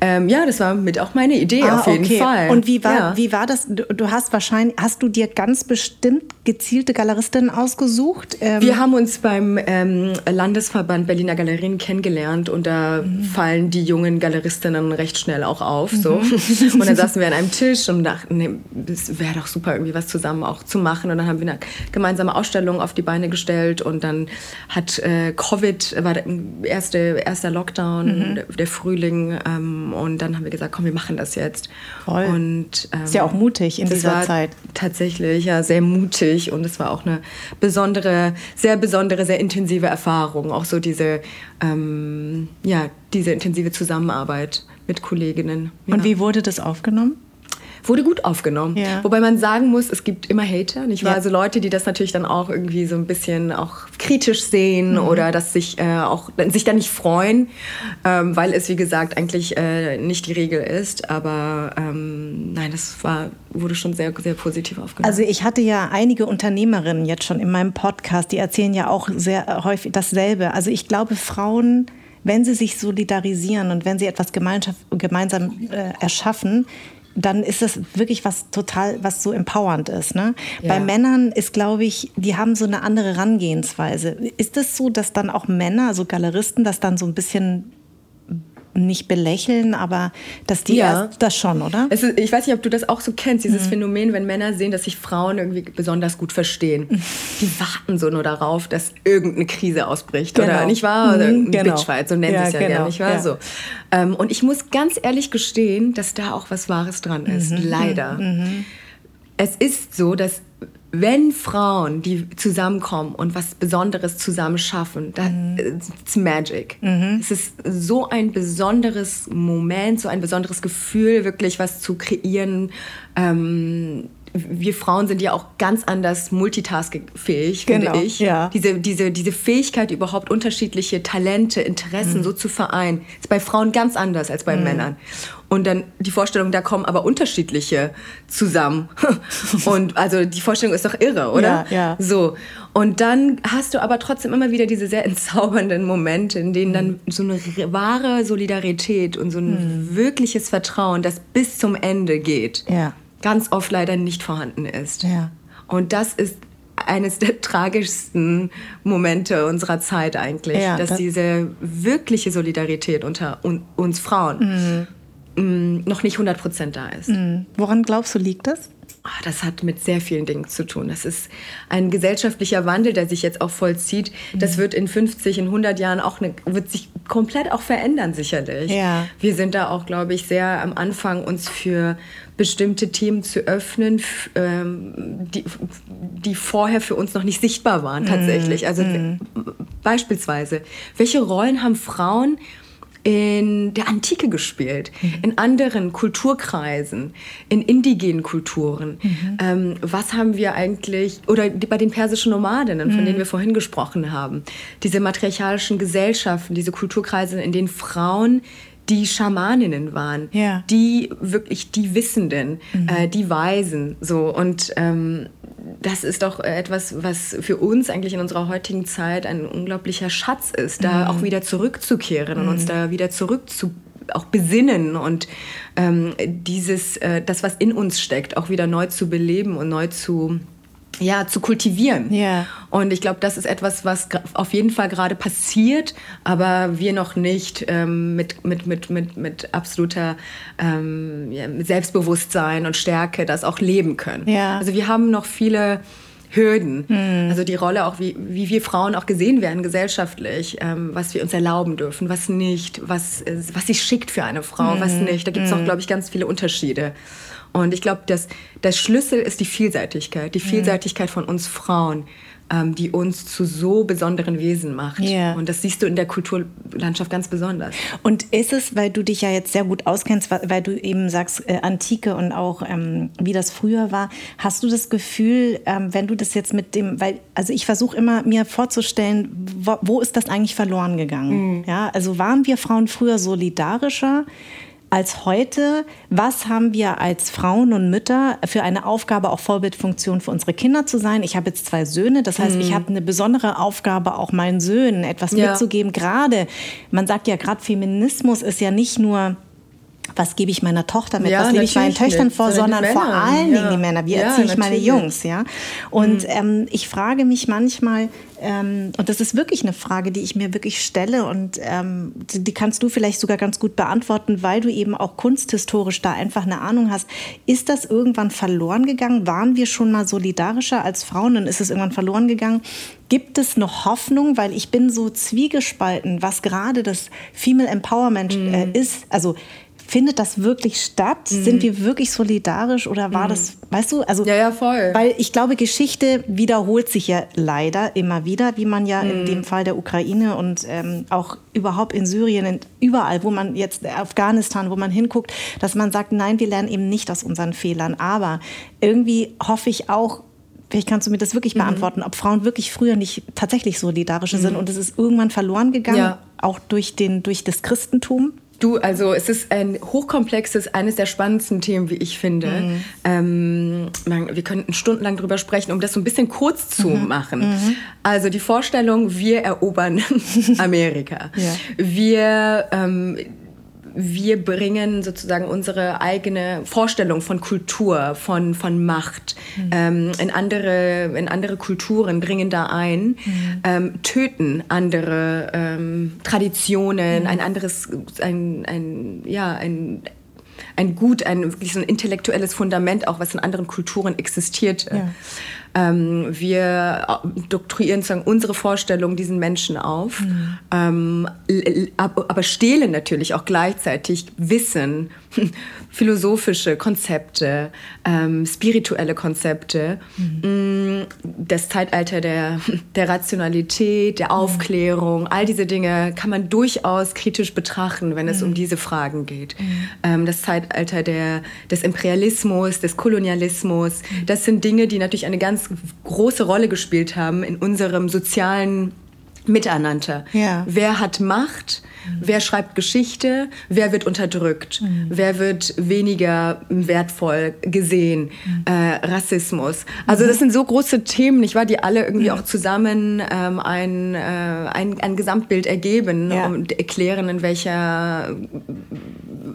Ähm, ja, das war mit auch meine Idee ah, auf jeden okay. Fall. Und wie war, ja. wie war das? Du, du, hast wahrscheinlich, hast du dir ganz bestimmt gezielte Galeristinnen ausgesucht? Ähm Wir haben uns beim ähm, Landesverband Berliner Galerien kennengelernt und da mhm. fallen die jungen Galeristinnen recht schnell auch auf. Mhm. So. und dann saßen wir an einem Tisch und dachten, nee, das wäre doch super, irgendwie was zusammen auch zu machen. Und dann haben wir eine gemeinsame Ausstellung auf die Beine gestellt und dann hat äh, Covid, war der erste, erster Lockdown, mhm. der, der, Frühling ähm, und dann haben wir gesagt, komm, wir machen das jetzt. Toll. Und, ähm, ist ja auch mutig in dieser Zeit. Tatsächlich, ja, sehr mutig und es war auch eine besondere, sehr besondere, sehr intensive Erfahrung. Auch so diese, ähm, ja, diese intensive Zusammenarbeit mit Kolleginnen. Ja. Und wie wurde das aufgenommen? Wurde gut aufgenommen. Ja. Wobei man sagen muss, es gibt immer Hater, nicht wahr? Ja. Also Leute, die das natürlich dann auch irgendwie so ein bisschen auch kritisch sehen mhm. oder dass sich äh, auch sich da nicht freuen, ähm, weil es wie gesagt eigentlich äh, nicht die Regel ist. Aber ähm, nein, das war wurde schon sehr sehr positiv aufgenommen. Also ich hatte ja einige Unternehmerinnen jetzt schon in meinem Podcast, die erzählen ja auch sehr häufig dasselbe. Also ich glaube, Frauen wenn sie sich solidarisieren und wenn sie etwas gemeinsam äh, erschaffen, dann ist das wirklich was total, was so empowernd ist. Ne? Ja. Bei Männern ist, glaube ich, die haben so eine andere Herangehensweise. Ist es das so, dass dann auch Männer, also Galeristen, das dann so ein bisschen nicht belächeln, aber dass die ja. erst das schon, oder? Ist, ich weiß nicht, ob du das auch so kennst, dieses mhm. Phänomen, wenn Männer sehen, dass sich Frauen irgendwie besonders gut verstehen. Mhm. Die warten so nur darauf, dass irgendeine Krise ausbricht, genau. oder nicht wahr? Oder mhm, genau. Bitchfight, so nennen ja, sie es ja genau. gerne, nicht wahr? Ja. So. Ähm, und ich muss ganz ehrlich gestehen, dass da auch was Wahres dran ist, mhm. leider. Mhm. Es ist so, dass wenn Frauen, die zusammenkommen und was Besonderes zusammen schaffen, das mhm. ist Magic. Mhm. Es ist so ein besonderes Moment, so ein besonderes Gefühl, wirklich was zu kreieren. Ähm, wir Frauen sind ja auch ganz anders multitaskingfähig, genau, finde ich. Ja. Diese, diese, diese Fähigkeit, überhaupt unterschiedliche Talente, Interessen mhm. so zu vereinen, ist bei Frauen ganz anders als bei mhm. Männern. Und dann die Vorstellung, da kommen aber unterschiedliche zusammen. Und also die Vorstellung ist doch irre, oder? Ja, ja. So. Und dann hast du aber trotzdem immer wieder diese sehr entzaubernden Momente, in denen dann so eine wahre Solidarität und so ein mhm. wirkliches Vertrauen, das bis zum Ende geht. Ja ganz oft leider nicht vorhanden ist. Ja. Und das ist eines der tragischsten Momente unserer Zeit eigentlich, ja, dass das diese wirkliche Solidarität unter uns Frauen mhm. noch nicht 100 Prozent da ist. Mhm. Woran glaubst du, liegt das? Ah, das hat mit sehr vielen Dingen zu tun. Das ist ein gesellschaftlicher Wandel, der sich jetzt auch vollzieht. Das mhm. wird in 50, in 100 Jahren auch eine, wird sich komplett auch verändern sicherlich. Ja. Wir sind da auch, glaube ich, sehr am Anfang uns für bestimmte Themen zu öffnen, ähm, die, die vorher für uns noch nicht sichtbar waren tatsächlich. Also mm. beispielsweise, welche Rollen haben Frauen in der Antike gespielt, mhm. in anderen Kulturkreisen, in indigenen Kulturen. Mhm. Ähm, was haben wir eigentlich, oder bei den persischen Nomadinnen, von mhm. denen wir vorhin gesprochen haben, diese matriarchalischen Gesellschaften, diese Kulturkreise, in denen Frauen die Schamaninnen waren, ja. die wirklich die Wissenden, mhm. äh, die Weisen, so und ähm, das ist doch etwas, was für uns eigentlich in unserer heutigen Zeit ein unglaublicher Schatz ist, da mhm. auch wieder zurückzukehren mhm. und uns mhm. da wieder zurück zu auch besinnen und ähm, dieses, äh, das, was in uns steckt, auch wieder neu zu beleben und neu zu ja, zu kultivieren. Yeah. Und ich glaube, das ist etwas, was auf jeden Fall gerade passiert, aber wir noch nicht ähm, mit, mit, mit, mit, mit absoluter ähm, ja, mit Selbstbewusstsein und Stärke das auch leben können. Yeah. Also wir haben noch viele Hürden. Hm. Also die Rolle auch, wie, wie wir Frauen auch gesehen werden gesellschaftlich, ähm, was wir uns erlauben dürfen, was nicht, was, was sich schickt für eine Frau, hm. was nicht. Da gibt es hm. auch, glaube ich, ganz viele Unterschiede. Und ich glaube, dass der Schlüssel ist die Vielseitigkeit, die mhm. Vielseitigkeit von uns Frauen, ähm, die uns zu so besonderen Wesen macht. Yeah. Und das siehst du in der Kulturlandschaft ganz besonders. Und ist es, weil du dich ja jetzt sehr gut auskennst, weil du eben sagst, äh, Antike und auch ähm, wie das früher war, hast du das Gefühl, ähm, wenn du das jetzt mit dem, weil, also ich versuche immer mir vorzustellen, wo, wo, ist das eigentlich verloren gegangen? Mhm. Ja, also waren wir Frauen früher solidarischer? Als heute. Was haben wir als Frauen und Mütter für eine Aufgabe, auch Vorbildfunktion für unsere Kinder zu sein? Ich habe jetzt zwei Söhne, das heißt, mhm. ich habe eine besondere Aufgabe, auch meinen Söhnen etwas ja. mitzugeben. Gerade, man sagt ja, gerade Feminismus ist ja nicht nur was gebe ich meiner Tochter mit, ja, was lebe ich meinen Töchtern vor, sondern vor allen Dingen die Männer. Wie ja, erziehe ich meine Jungs, ja? Und mhm. ähm, ich frage mich manchmal, ähm, und das ist wirklich eine Frage, die ich mir wirklich stelle und ähm, die, die, kannst du vielleicht sogar ganz gut beantworten, weil du eben auch kunsthistorisch da einfach eine Ahnung hast. Ist das irgendwann verloren gegangen? Waren wir schon mal solidarischer als Frauen? Dann ist es irgendwann verloren gegangen. Gibt es noch Hoffnung? Weil ich bin so zwiegespalten, was gerade das Female Empowerment mhm. äh, ist. Also findet das wirklich statt? Mhm. Sind wir wirklich solidarisch oder war mhm. das, weißt du, also ja, ja, voll. Weil ich glaube, Geschichte wiederholt sich ja leider immer wieder, wie man ja mhm. in dem Fall der Ukraine und ähm, auch überhaupt in Syrien, überall, wo man jetzt Afghanistan, wo man hinguckt, dass man sagt, nein, wir lernen eben nicht aus unseren Fehlern. Aber irgendwie hoffe ich auch, Vielleicht kannst du mir das wirklich mhm. beantworten, ob Frauen wirklich früher nicht tatsächlich solidarische sind mhm. und es ist irgendwann verloren gegangen, ja. auch durch, den, durch das Christentum. Du, also es ist ein hochkomplexes, eines der spannendsten Themen, wie ich finde. Mhm. Ähm, man, wir könnten stundenlang drüber sprechen, um das so ein bisschen kurz zu mhm. machen. Mhm. Also die Vorstellung, wir erobern Amerika. Ja. Wir ähm, wir bringen sozusagen unsere eigene Vorstellung von Kultur, von, von Macht mhm. ähm, in, andere, in andere Kulturen, bringen da ein, mhm. ähm, töten andere ähm, Traditionen, mhm. ein anderes, ein, ein, ja, ein, ein Gut, ein wirklich so ein intellektuelles Fundament, auch was in anderen Kulturen existiert. Ja. Ähm, wir doktrieren sozusagen unsere Vorstellungen diesen Menschen auf, mhm. ähm, aber stehlen natürlich auch gleichzeitig Wissen, philosophische Konzepte, ähm, spirituelle Konzepte, mhm. Mm, das Zeitalter der, der Rationalität, der Aufklärung, all diese Dinge kann man durchaus kritisch betrachten, wenn es mhm. um diese Fragen geht. Mhm. Ähm, das Zeitalter der, des Imperialismus, des Kolonialismus, mhm. das sind Dinge, die natürlich eine ganz große Rolle gespielt haben in unserem sozialen Miteinander. Ja. Wer hat Macht? Mhm. Wer schreibt Geschichte? Wer wird unterdrückt? Mhm. Wer wird weniger wertvoll gesehen? Mhm. Äh, Rassismus. Also das sind so große Themen, nicht wahr, die alle irgendwie auch zusammen ähm, ein, äh, ein, ein Gesamtbild ergeben ja. und erklären, in welcher,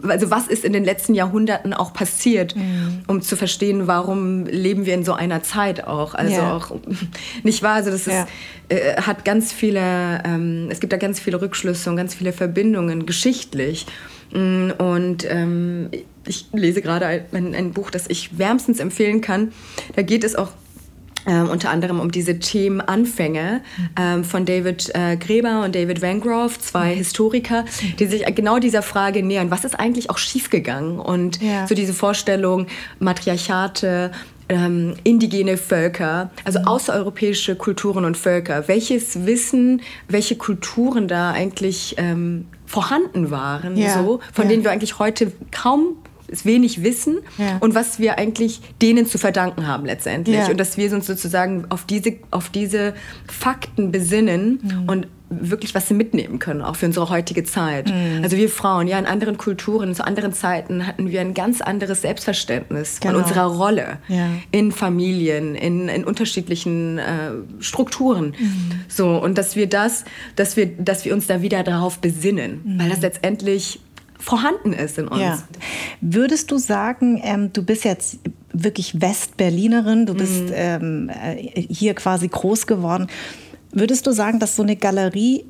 also was ist in den letzten Jahrhunderten auch passiert, mhm. um zu verstehen, warum leben wir in so einer Zeit auch. Also ja. auch, nicht wahr? Also das ist, äh, hat ganz viele, ähm, es gibt da ganz viele Rückschlüsse und ganz viele Verbindungen geschichtlich. Mm, und ähm, ich lese gerade ein, ein, Buch, das ich wärmstens empfehlen kann. Da geht es auch ähm, unter anderem um diese Themen Anfänge ähm, von David äh, Greber und David Vangrove, zwei Historiker, die sich genau dieser Frage nähern. Was ist eigentlich auch schiefgegangen? Und ja. so diese Vorstellung, Matriarchate, ähm, indigene Völker, also mhm. außereuropäische Kulturen und Völker. Welches Wissen, welche Kulturen da eigentlich ähm, vorhanden waren, ja. so, von ja. denen wir eigentlich heute kaum wenig wissen ja. und was wir eigentlich denen zu verdanken haben letztendlich. Ja. Und dass wir uns sozusagen auf diese, auf diese Fakten besinnen mhm. und wirklich was sie mitnehmen können, auch für unsere heutige Zeit. Mhm. Also wir Frauen, ja, in anderen Kulturen, zu anderen Zeiten hatten wir ein ganz anderes Selbstverständnis genau. von unserer Rolle ja. in Familien, in, in unterschiedlichen äh, Strukturen. Mhm. So, und dass wir das, dass wir, dass wir uns da wieder darauf besinnen, mhm. weil das letztendlich vorhanden ist in uns. Ja. Würdest du sagen, ähm, du bist jetzt wirklich Westberlinerin, du bist mhm. ähm, äh, hier quasi groß geworden. Würdest du sagen, dass so eine Galerie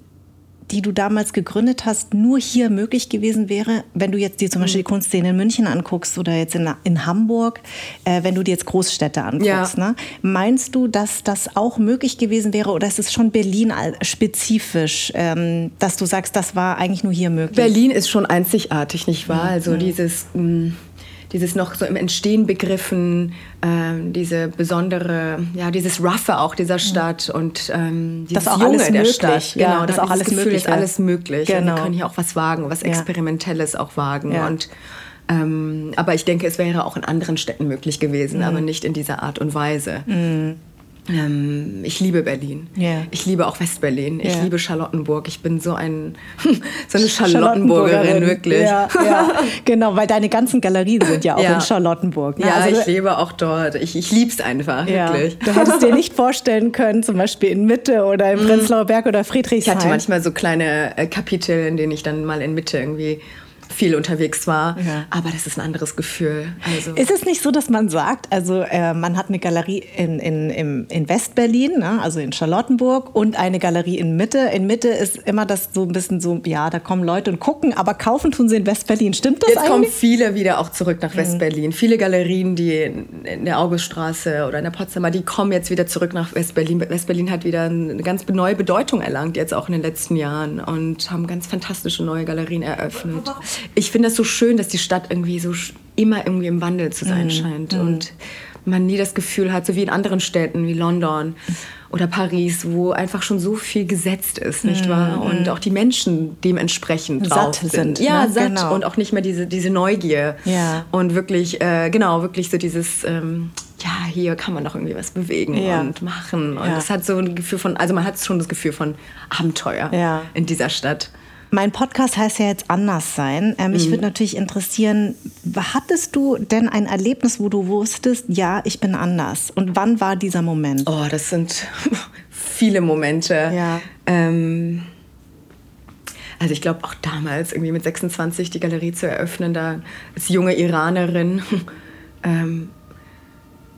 die du damals gegründet hast, nur hier möglich gewesen wäre, wenn du jetzt dir zum Beispiel die mhm. Kunstszene in München anguckst oder jetzt in, in Hamburg, äh, wenn du dir jetzt Großstädte anguckst. Ja. Ne? Meinst du, dass das auch möglich gewesen wäre oder ist es schon Berlin spezifisch, ähm, dass du sagst, das war eigentlich nur hier möglich? Berlin ist schon einzigartig, nicht wahr? Mhm. Also dieses... Mh mm, dieses noch so im Entstehen begriffen, äh, diese besondere, ja, dieses Roughe auch dieser Stadt und ähm, dieses das auch Junge alles der möglich. Stadt. Genau, ja, das auch alles Gefühl, möglich. Ist alles möglich. Genau. wir können hier auch was wagen, was Experimentelles auch wagen ja. und ähm, aber ich denke, es wäre auch in anderen Städten möglich gewesen, mhm. aber nicht in dieser Art und Weise. Mhm. Ähm, ich liebe Berlin. Yeah. Ich liebe auch Westberlin. Ich yeah. liebe Charlottenburg. Ich bin so, ein, so eine Charlottenburgerin, wirklich. Ja, ja, genau, weil deine ganzen Galerien sind ja auch ja. in Charlottenburg. Ne? Ja, also, ich lebe auch dort. Ich, ich liebe es einfach, ja. wirklich. Du hättest dir nicht vorstellen können, zum Beispiel in Mitte oder im mhm. Prenzlauer Berg oder Friedrichshain. Ich hatte manchmal so kleine äh, Kapitel, in denen ich dann mal in Mitte irgendwie viel unterwegs war. Ja. Aber das ist ein anderes Gefühl. Also ist es nicht so, dass man sagt, also äh, man hat eine Galerie in, in, in, in Westberlin, ne? also in Charlottenburg, und eine Galerie in Mitte. In Mitte ist immer das so ein bisschen so, ja, da kommen Leute und gucken, aber kaufen tun sie in Westberlin. Stimmt das Jetzt eigentlich? kommen viele wieder auch zurück nach Westberlin. Mhm. Viele Galerien, die in der Auguststraße oder in der Potsdamer, die kommen jetzt wieder zurück nach Westberlin. Westberlin hat wieder eine ganz neue Bedeutung erlangt, jetzt auch in den letzten Jahren und haben ganz fantastische neue Galerien eröffnet. Ich finde das so schön, dass die Stadt irgendwie so immer irgendwie im Wandel zu sein mhm. scheint mhm. und man nie das Gefühl hat, so wie in anderen Städten wie London oder Paris, wo einfach schon so viel gesetzt ist, nicht mhm. wahr? Und auch die Menschen dementsprechend satt sind. sind. Ja, ne? satt genau. und auch nicht mehr diese, diese Neugier. Ja. Und wirklich, äh, genau, wirklich so dieses, ähm, ja, hier kann man doch irgendwie was bewegen ja. und machen. Und es ja. hat so ein Gefühl von, also man hat schon das Gefühl von Abenteuer ja. in dieser Stadt. Mein Podcast heißt ja jetzt Anders sein. Ähm, mich mhm. würde natürlich interessieren, hattest du denn ein Erlebnis, wo du wusstest, ja, ich bin anders? Und wann war dieser Moment? Oh, das sind viele Momente. Ja. Ähm, also ich glaube auch damals irgendwie mit 26 die Galerie zu eröffnen, da als junge Iranerin ähm,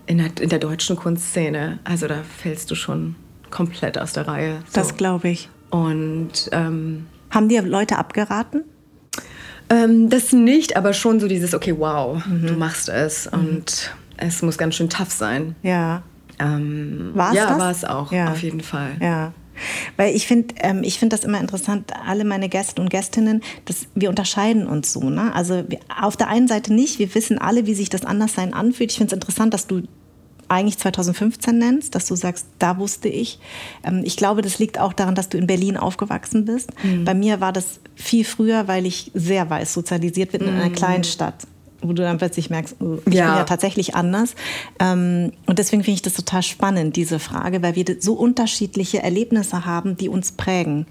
in, der, in der deutschen Kunstszene. Also da fällst du schon komplett aus der Reihe. So. Das glaube ich. Und ähm, haben dir Leute abgeraten? Ähm, das nicht, aber schon so dieses, okay, wow, mhm. du machst es mhm. und es muss ganz schön tough sein. Ja. Ähm, war es Ja, war es auch, ja. auf jeden Fall. Ja. Weil ich finde ähm, find das immer interessant, alle meine Gäste und Gästinnen, dass wir unterscheiden uns so. Ne? Also wir, auf der einen Seite nicht, wir wissen alle, wie sich das Anderssein anfühlt. Ich finde es interessant, dass du eigentlich 2015 nennst, dass du sagst, da wusste ich. Ähm, ich glaube, das liegt auch daran, dass du in Berlin aufgewachsen bist. Mhm. Bei mir war das viel früher, weil ich sehr weiß sozialisiert bin in einer mhm. Kleinstadt wo du dann plötzlich merkst, oh, ich ja. bin ja tatsächlich anders. Ähm, und deswegen finde ich das total spannend, diese Frage, weil wir so unterschiedliche Erlebnisse haben, die uns prägen.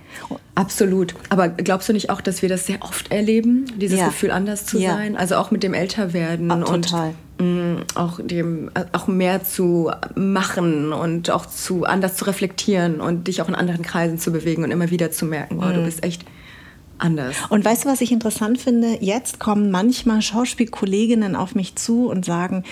Absolut. Aber glaubst du nicht auch, dass wir das sehr oft erleben, dieses ja. Gefühl, anders zu ja. sein? Also auch mit dem Älterwerden. Oh, total. Und mm, auch dem auch mehr zu machen und auch zu anders zu reflektieren und dich auch in anderen Kreisen zu bewegen und immer wieder zu merken, oh, du mhm. bist echt anders. Und weißt du, was ich interessant finde? Jetzt kommen manchmal Schauspielkolleginnen auf mich zu und sagen,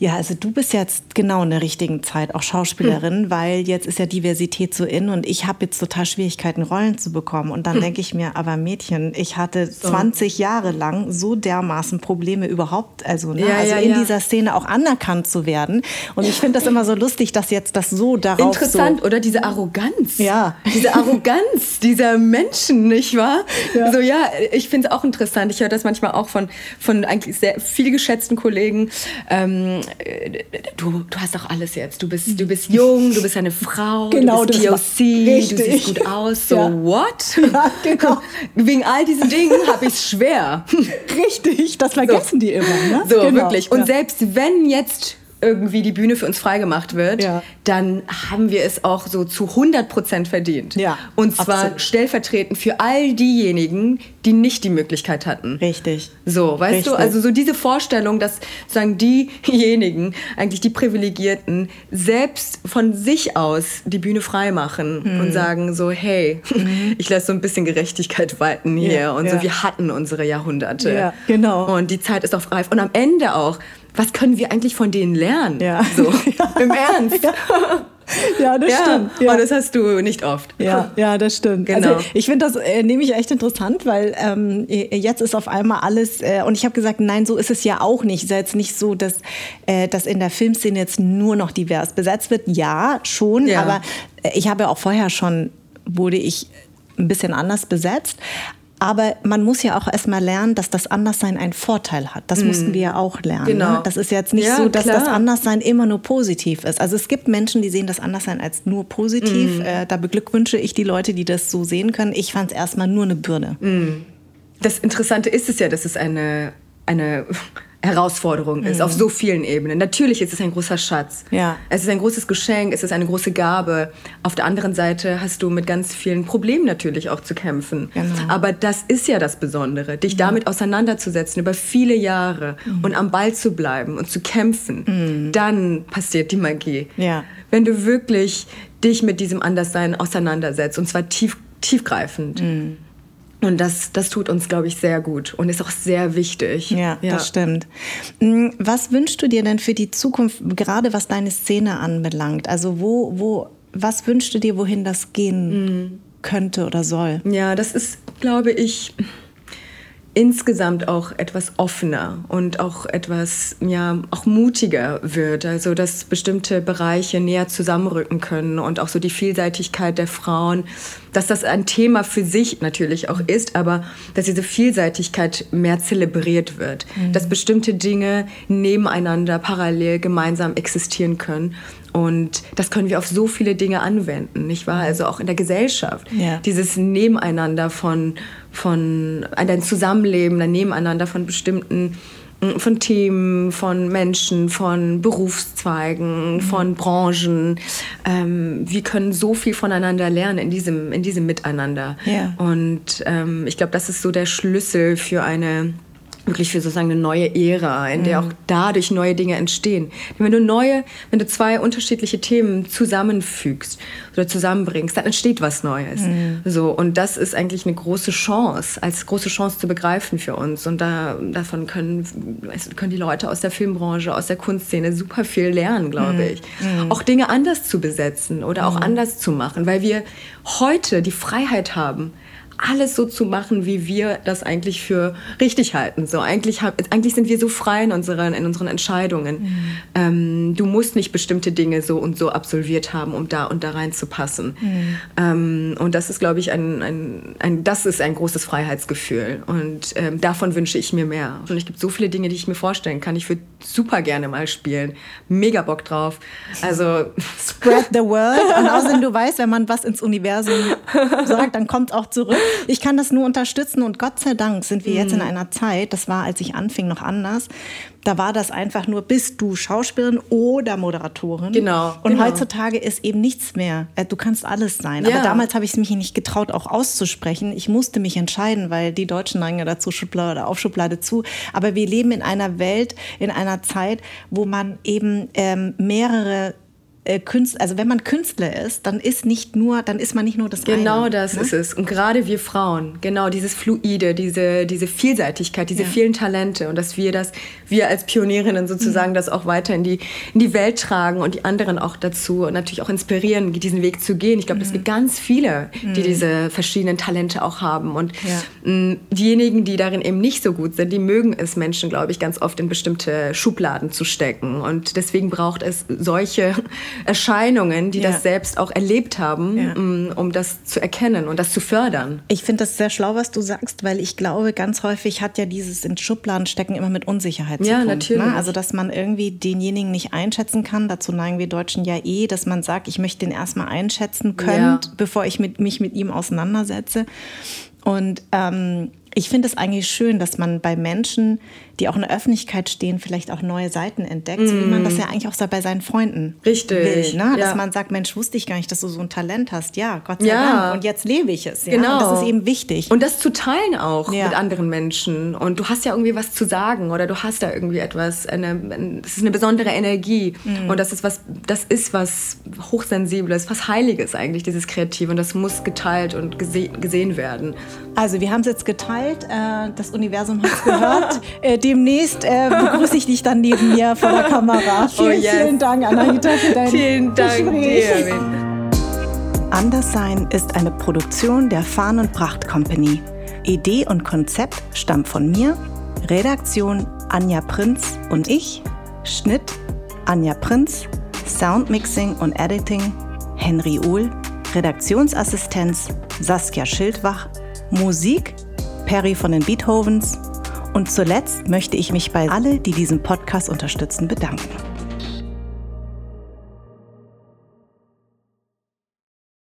ja, also du bist jetzt genau in der richtigen Zeit auch Schauspielerin, hm. weil jetzt ist ja Diversität so in und ich habe jetzt total Schwierigkeiten, Rollen zu bekommen. Und dann hm. denke ich mir, aber Mädchen, ich hatte so. 20 Jahre lang so dermaßen Probleme überhaupt, also, ne, ja, also ja, in ja. dieser Szene auch anerkannt zu werden. Und ich finde das immer so lustig, dass jetzt das so darauf Interessant, so oder? Diese Arroganz. Ja. Diese Arroganz dieser Menschen, nicht wahr? Ja. So, ja, ich finde es auch interessant. Ich höre das manchmal auch von, von eigentlich sehr viel geschätzten Kollegen. Ähm, du, du hast doch alles jetzt. Du bist, du bist jung, du bist eine Frau, genau, du bist POC, du siehst gut aus. So, ja. what? Ja, genau. Wegen all diesen Dingen habe ich es schwer. Richtig, das vergessen so. die immer. Ne? So, genau. wirklich. Und ja. selbst wenn jetzt irgendwie die Bühne für uns freigemacht wird, ja. dann haben wir es auch so zu 100 Prozent verdient. Ja, Und zwar absolut. stellvertretend für all diejenigen, die nicht die Möglichkeit hatten. Richtig. So, weißt Richtig. du, also so diese Vorstellung, dass sagen diejenigen, eigentlich die Privilegierten, selbst von sich aus die Bühne freimachen hm. und sagen so, hey, mhm. ich lasse so ein bisschen Gerechtigkeit walten hier ja, und so, wir hatten unsere Jahrhunderte. Ja, genau. Und die Zeit ist auch reif. Und am Ende auch was können wir eigentlich von denen lernen? Ja. So, ja. im Ernst. Ja. Ja, das ja, stimmt. Ja. Und das hast du nicht oft. Ja, ja das stimmt. Genau. Also ich finde das äh, nämlich echt interessant, weil ähm, jetzt ist auf einmal alles, äh, und ich habe gesagt, nein, so ist es ja auch nicht. Es ist jetzt nicht so, dass, äh, dass in der Filmszene jetzt nur noch divers besetzt wird. Ja, schon, ja. aber äh, ich habe auch vorher schon, wurde ich ein bisschen anders besetzt. Aber man muss ja auch erstmal lernen, dass das Anderssein einen Vorteil hat. Das mhm. mussten wir ja auch lernen. Ne? Genau. Ne? Das ist jetzt nicht ja, so, dass klar. das Anderssein immer nur positiv ist. Also es gibt Menschen, die sehen das Anderssein als nur positiv. Mhm. Äh, da beglückwünsche ich die Leute, die das so sehen können. Ich fand es erstmal nur eine Bürde. Mhm. Das Interessante ist es ja, dass es eine, eine Herausforderung ist, mhm. auf so vielen Ebenen. Natürlich ist es ein großer Schatz. Ja. Es ist ein großes Geschenk, es ist eine große Gabe. Auf der anderen Seite hast du mit ganz vielen Problemen natürlich auch zu kämpfen. Genau. Aber das ist ja das Besondere, dich mhm. damit auseinanderzusetzen über viele Jahre mhm. und am Ball zu bleiben und zu kämpfen. Mhm. Dann passiert die Magie. Ja. Wenn du wirklich dich mit diesem Anderssein auseinandersetzt und zwar tief, tiefgreifend. Und das, das tut uns, glaube ich, sehr gut und ist auch sehr wichtig. Ja, ja, das stimmt. Hm, was wünschst du dir denn für die Zukunft, gerade was deine Szene anbelangt? Also wo, wo, was wünschst du dir, wohin das gehen mhm. könnte oder soll? Ja, das ist, glaube ich, insgesamt auch etwas offener und auch etwas ja auch mutiger wird, also dass bestimmte Bereiche näher zusammenrücken können und auch so die Vielseitigkeit der Frauen, dass das ein Thema für sich natürlich auch ist, aber dass diese Vielseitigkeit mehr zelebriert wird, mhm. dass bestimmte Dinge nebeneinander parallel gemeinsam existieren können und das können wir auf so viele Dinge anwenden, nicht wahr? Also auch in der Gesellschaft. Ja. Dieses Nebeneinander von, von ein Zusammenleben, ein Nebeneinander von bestimmten mm, von Themen, von Menschen, von Berufszweigen, mhm. von Branchen. Ähm, wir können so viel voneinander lernen in diesem, in diesem Miteinander. Ja. Und ähm, ich glaube, das ist so der Schlüssel für eine wirklich für sozusagen eine neue Ära, in der mhm. auch dadurch neue Dinge entstehen. Wenn du neue, wenn du zwei unterschiedliche Themen zusammenfügst oder zusammenbringst, dann entsteht was Neues. Mhm. So und das ist eigentlich eine große Chance, als große Chance zu begreifen für uns. Und da davon können, können die Leute aus der Filmbranche, aus der Kunstszene super viel lernen, glaube mhm. ich. Mhm. Auch Dinge anders zu besetzen oder auch mhm. anders zu machen, weil wir heute die Freiheit haben, alles so zu machen, wie wir das eigentlich für richtig halten. So eigentlich, eigentlich sind wir so frei in unseren, in unseren Entscheidungen. Mhm. Ähm, du musst nicht bestimmte Dinge so und so absolviert haben, um da und da reinzupassen. Mhm. Ähm, und das ist, glaube ich, ein, ein, ein, das ist ein großes Freiheitsgefühl. Und ähm, davon wünsche ich mir mehr. Und es gibt so viele Dinge, die ich mir vorstellen kann. Ich würde super gerne mal spielen. Mega Bock drauf. Also spread the word. Und außerdem du weißt, wenn man was ins Universum sagt, dann kommt auch zurück. Ich kann das nur unterstützen und Gott sei Dank sind wir jetzt in mhm. einer Zeit, das war, als ich anfing, noch anders. Da war das einfach nur, bist du Schauspielerin oder Moderatorin. Genau. Und genau. heutzutage ist eben nichts mehr. Äh, du kannst alles sein. Ja. Aber damals habe ich es mich nicht getraut, auch auszusprechen. Ich musste mich entscheiden, weil die Deutschen neigen ja dazu, Schublade auf Schublade zu. Aber wir leben in einer Welt, in einer Zeit, wo man eben ähm, mehrere Künstler, also wenn man Künstler ist, dann ist nicht nur, dann ist man nicht nur das Genau eine, das ne? ist es. Und gerade wir Frauen, genau dieses Fluide, diese, diese Vielseitigkeit, diese ja. vielen Talente und dass wir das, wir als Pionierinnen sozusagen mhm. das auch weiter in die, in die Welt tragen und die anderen auch dazu und natürlich auch inspirieren, diesen Weg zu gehen. Ich glaube, mhm. es gibt ganz viele, die mhm. diese verschiedenen Talente auch haben. Und ja. mh, diejenigen, die darin eben nicht so gut sind, die mögen es Menschen, glaube ich, ganz oft in bestimmte Schubladen zu stecken. Und deswegen braucht es solche Erscheinungen, die ja. das selbst auch erlebt haben, ja. Mm, um das zu erkennen und das zu fördern. Ich finde das sehr schlau, was du sagst, weil ich glaube, ganz häufig hat ja dieses in Schubladen stecken immer mit Unsicherheit zu tun. Ja, natürlich. Ne? Also, dass man irgendwie denjenigen nicht einschätzen kann. Dazu neigen wir Deutschen ja eh, dass man sagt, ich möchte den erstmal einschätzen können, ja. bevor ich mit, mich mit ihm auseinandersetze. Und ähm, ich finde es eigentlich schön, dass man bei Menschen, die auch in der Öffentlichkeit stehen, vielleicht auch neue Seiten entdeckt, mm. so wie man das ja eigentlich auch so bei seinen Freunden Richtig. will. Ne? Dass man sagt, Mensch, wusste ich gar nicht, dass du so ein Talent hast. Ja, Gott sei ja. Dank. Und jetzt lebe ich es. Ja? Genau. Und das ist eben wichtig. Und das zu teilen auch ja. mit anderen Menschen. Und du hast ja irgendwie was zu sagen oder du hast da irgendwie etwas. Eine, das ist eine besondere Energie. Mm. Und das ist was, das ist was Hochsensibles, was Heiliges eigentlich, dieses Kreative. Und das muss geteilt und gese gesehen werden. Also, wir haben es jetzt geteilt. Äh, das Universum hat es gehört. äh, demnächst äh, begrüße ich dich dann neben mir vor der Kamera. Oh, vielen, oh yes. vielen Dank, Anahita, für dein Vielen Dank Gespräch. dir. Anderssein ist eine Produktion der Farn und Pracht Company. Idee und Konzept stammt von mir, Redaktion Anja Prinz und ich, Schnitt Anja Prinz, Soundmixing und Editing Henry Uhl, Redaktionsassistenz Saskia Schildwach, Musik Perry von den Beethovens und zuletzt möchte ich mich bei alle, die diesen Podcast unterstützen, bedanken.